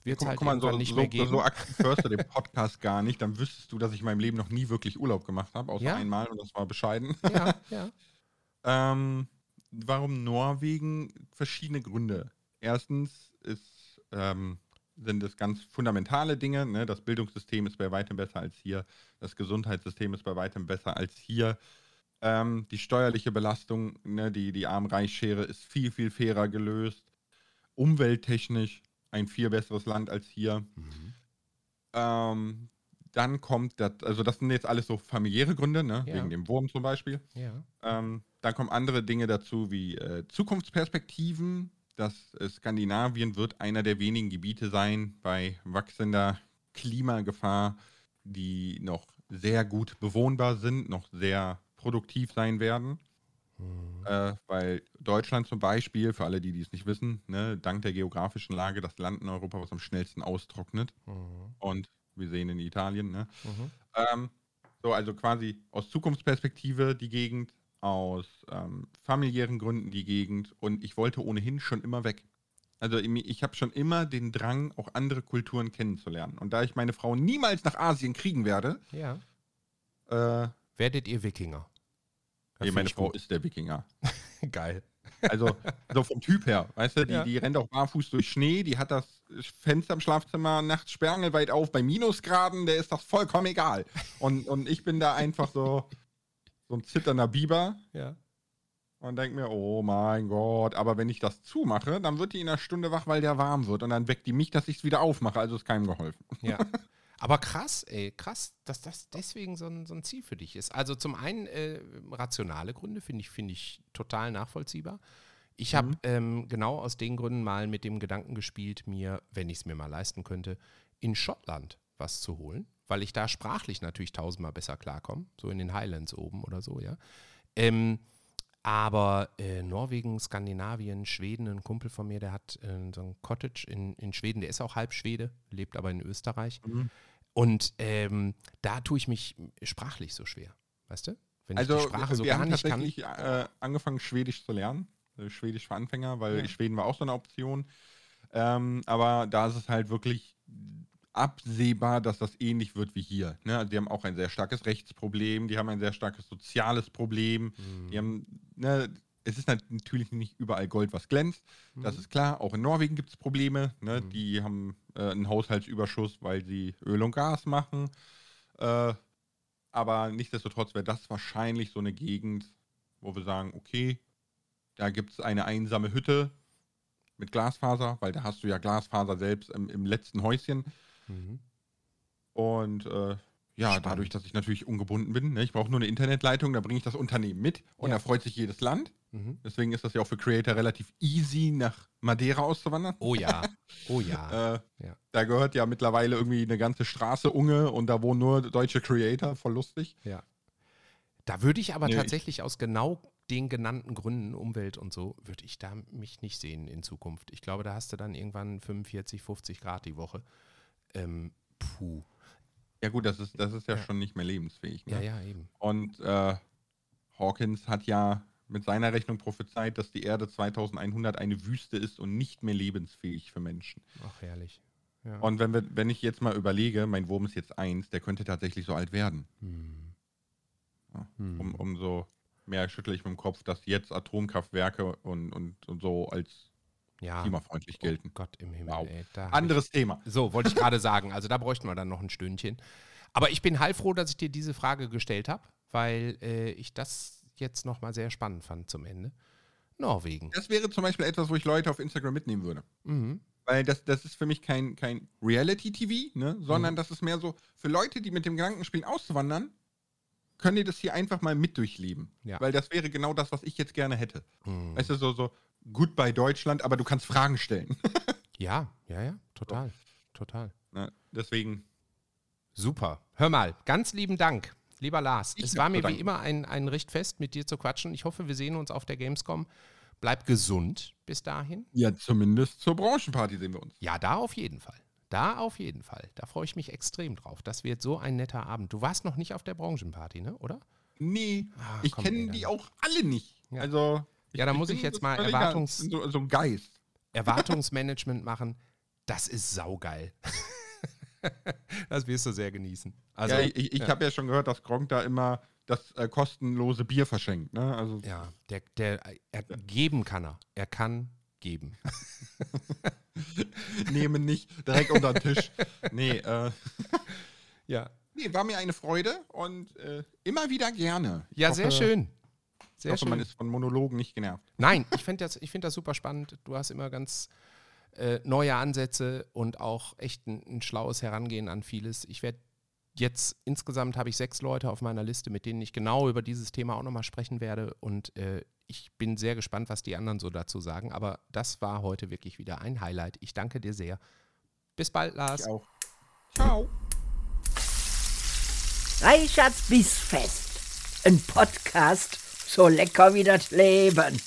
Wird es halt guck mal, so, nicht so, mehr geben. So aktiv hörst du den Podcast gar nicht, dann wüsstest du, dass ich in meinem Leben noch nie wirklich Urlaub gemacht habe, außer ja? einmal und das war bescheiden. Ja, ja. ähm, warum Norwegen? Verschiedene Gründe. Erstens ist ähm, sind es ganz fundamentale Dinge. Ne? Das Bildungssystem ist bei weitem besser als hier. Das Gesundheitssystem ist bei weitem besser als hier. Ähm, die steuerliche Belastung, ne? die, die Arm-Reich-Schere ist viel, viel fairer gelöst. Umwelttechnisch ein viel besseres Land als hier. Mhm. Ähm, dann kommt das, also das sind jetzt alles so familiäre Gründe, ne? Ja. wegen dem Wurm zum Beispiel. Ja. Ähm, dann kommen andere Dinge dazu wie äh, Zukunftsperspektiven, dass äh, Skandinavien wird einer der wenigen Gebiete sein bei wachsender Klimagefahr, die noch sehr gut bewohnbar sind, noch sehr produktiv sein werden. Mhm. Äh, weil Deutschland zum Beispiel, für alle, die dies nicht wissen, ne, dank der geografischen Lage das Land in Europa, was am schnellsten austrocknet. Mhm. Und wir sehen in Italien. Ne? Mhm. Ähm, so, also quasi aus Zukunftsperspektive die Gegend aus ähm, familiären Gründen die Gegend und ich wollte ohnehin schon immer weg. Also ich habe schon immer den Drang, auch andere Kulturen kennenzulernen. Und da ich meine Frau niemals nach Asien kriegen werde, ja. äh, werdet ihr Wikinger. Das nee, meine Frau gut. ist der Wikinger. Geil. Also so vom Typ her, weißt du, die, ja. die rennt auch barfuß durch Schnee, die hat das Fenster im Schlafzimmer nachts sperrangelweit auf bei Minusgraden, der ist das vollkommen egal. Und, und ich bin da einfach so, so ein zitternder Biber. Ja. Und denke mir, oh mein Gott, aber wenn ich das zumache, dann wird die in einer Stunde wach, weil der warm wird. Und dann weckt die mich, dass ich es wieder aufmache. Also ist keinem geholfen. Ja. Aber krass, ey, krass, dass das deswegen so ein, so ein Ziel für dich ist. Also zum einen äh, rationale Gründe finde ich, finde ich total nachvollziehbar. Ich habe Mhm. ähm, genau aus den Gründen mal mit dem Gedanken gespielt, mir, wenn ich es mir mal leisten könnte, in Schottland was zu holen, weil ich da sprachlich natürlich tausendmal besser klarkomme, so in den Highlands oben oder so, ja. Ähm, aber äh, Norwegen, Skandinavien, Schweden, ein Kumpel von mir, der hat äh, so ein Cottage in, in Schweden, der ist auch halb Schwede, lebt aber in Österreich. Mhm. Und ähm, da tue ich mich sprachlich so schwer, weißt du? Wenn ich Also die Sprache wir, so wir gar haben nicht kann. tatsächlich äh, angefangen, Schwedisch zu lernen. Äh, Schwedisch für Anfänger, weil Ja. Schweden war auch so eine Option. Ähm, aber da ist es halt wirklich absehbar, dass das ähnlich wird wie hier. Ne? Also die haben auch ein sehr starkes Rechtsproblem, die haben ein sehr starkes soziales Problem. Mhm. Die haben, ne, es ist nat- natürlich nicht überall Gold, was glänzt. Das Mhm. ist klar. Auch in Norwegen gibt es Probleme. Ne? Mhm. Die haben äh, einen Haushaltsüberschuss, weil sie Öl und Gas machen. Äh, aber nichtsdestotrotz wäre das wahrscheinlich so eine Gegend, wo wir sagen, okay, da gibt es eine einsame Hütte mit Glasfaser, weil da hast du ja Glasfaser selbst im, im letzten Häuschen. Mhm. Und äh, ja, Spannend. dadurch, dass ich natürlich ungebunden bin, ne, ich brauche nur eine Internetleitung, da bringe ich das Unternehmen mit und Ja. da freut sich jedes Land. Mhm. Deswegen ist das ja auch für Creator relativ easy, nach Madeira auszuwandern. Oh ja, oh ja. Äh, ja. Da gehört ja mittlerweile irgendwie eine ganze Straße Unge und da wohnen nur deutsche Creator, voll lustig. Ja. Da würde ich aber Nee, ich- tatsächlich aus genau den genannten Gründen, Umwelt und so, würde ich da mich nicht sehen in Zukunft. Ich glaube, da hast du dann irgendwann 45, 50 Grad die Woche. Ähm, puh. Ja gut, das ist, das ist ja, Ja. schon nicht mehr lebensfähig. Ne? Ja, ja, eben. Und äh, Hawkins hat ja mit seiner Rechnung prophezeit, dass die Erde 2100 eine Wüste ist und nicht mehr lebensfähig für Menschen. Ach, herrlich. Ja. Und wenn, wir, wenn ich jetzt mal überlege, mein Wurm ist jetzt eins, der könnte tatsächlich so alt werden. Hm. Ja, Hm. Um, umso mehr schüttle ich mit dem Kopf, dass jetzt Atomkraftwerke und, und, und so als ja. klimafreundlich Oh gelten. Gott im Himmel, Wow. ey. Anderes Thema. Ich, so, wollte ich gerade sagen. Also da bräuchten wir dann noch ein Stündchen. Aber ich bin heilfroh, dass ich dir diese Frage gestellt habe, weil äh, ich das jetzt nochmal sehr spannend fand zum Ende. Norwegen. Das wäre zum Beispiel etwas, wo ich Leute auf Instagram mitnehmen würde. Mhm. Weil das, das ist für mich kein, kein Reality-TV, ne? Mhm. sondern das ist mehr so, für Leute, die mit dem Gedanken spielen, auszuwandern, können die das hier einfach mal mit durchleben. Ja. Weil das wäre genau das, was ich jetzt gerne hätte. Mhm. Weißt du, so, so gut bei Deutschland, aber du kannst Fragen stellen. Ja, ja, ja, total. Total. ne? Deswegen, Super. Hör mal, ganz lieben Dank, lieber Lars. Ich es war mir wie immer ein, ein Richtfest, mit dir zu quatschen. Ich hoffe, wir sehen uns auf der Gamescom. Bleib gesund bis dahin. ja, zumindest zur Branchenparty sehen wir uns. Ja, da auf jeden Fall. Da auf jeden Fall. Da freue ich mich extrem drauf. Das wird so ein netter Abend. Du warst noch nicht auf der Branchenparty, ne? Oder? Nee, Ah, ich kenne die auch alle nicht. Ja. Also. Ja, da muss ich jetzt mal Erwartungs- So, so ein Geist. Erwartungsmanagement machen. Das ist saugeil. das wirst du sehr genießen. Also, ja, ich ich ja. habe ja schon gehört, dass Gronk da immer das äh, kostenlose Bier verschenkt. Ne? Also, Ja, der, der, er, geben kann er. Er kann geben. nehmen nicht direkt unter den Tisch. Nee, äh, Ja. nee, war mir eine Freude und äh, immer wieder gerne. Ja, hoffe, sehr schön. Ich Sehr hoffe, man schön. ist von Monologen nicht genervt. Nein, ich finde das, ich find das super spannend. Du hast immer ganz äh, neue Ansätze und auch echt ein, ein schlaues Herangehen an vieles. Ich werde jetzt, insgesamt habe ich sechs Leute auf meiner Liste, mit denen ich genau über dieses Thema auch nochmal sprechen werde. Und äh, ich bin sehr gespannt, was die anderen so dazu sagen. Aber das war heute wirklich wieder ein Highlight. Ich danke dir sehr. Bis bald, Lars. Ich auch. Ciao. Reichards Bissfest. Ein Podcast so lecker wie das Leben.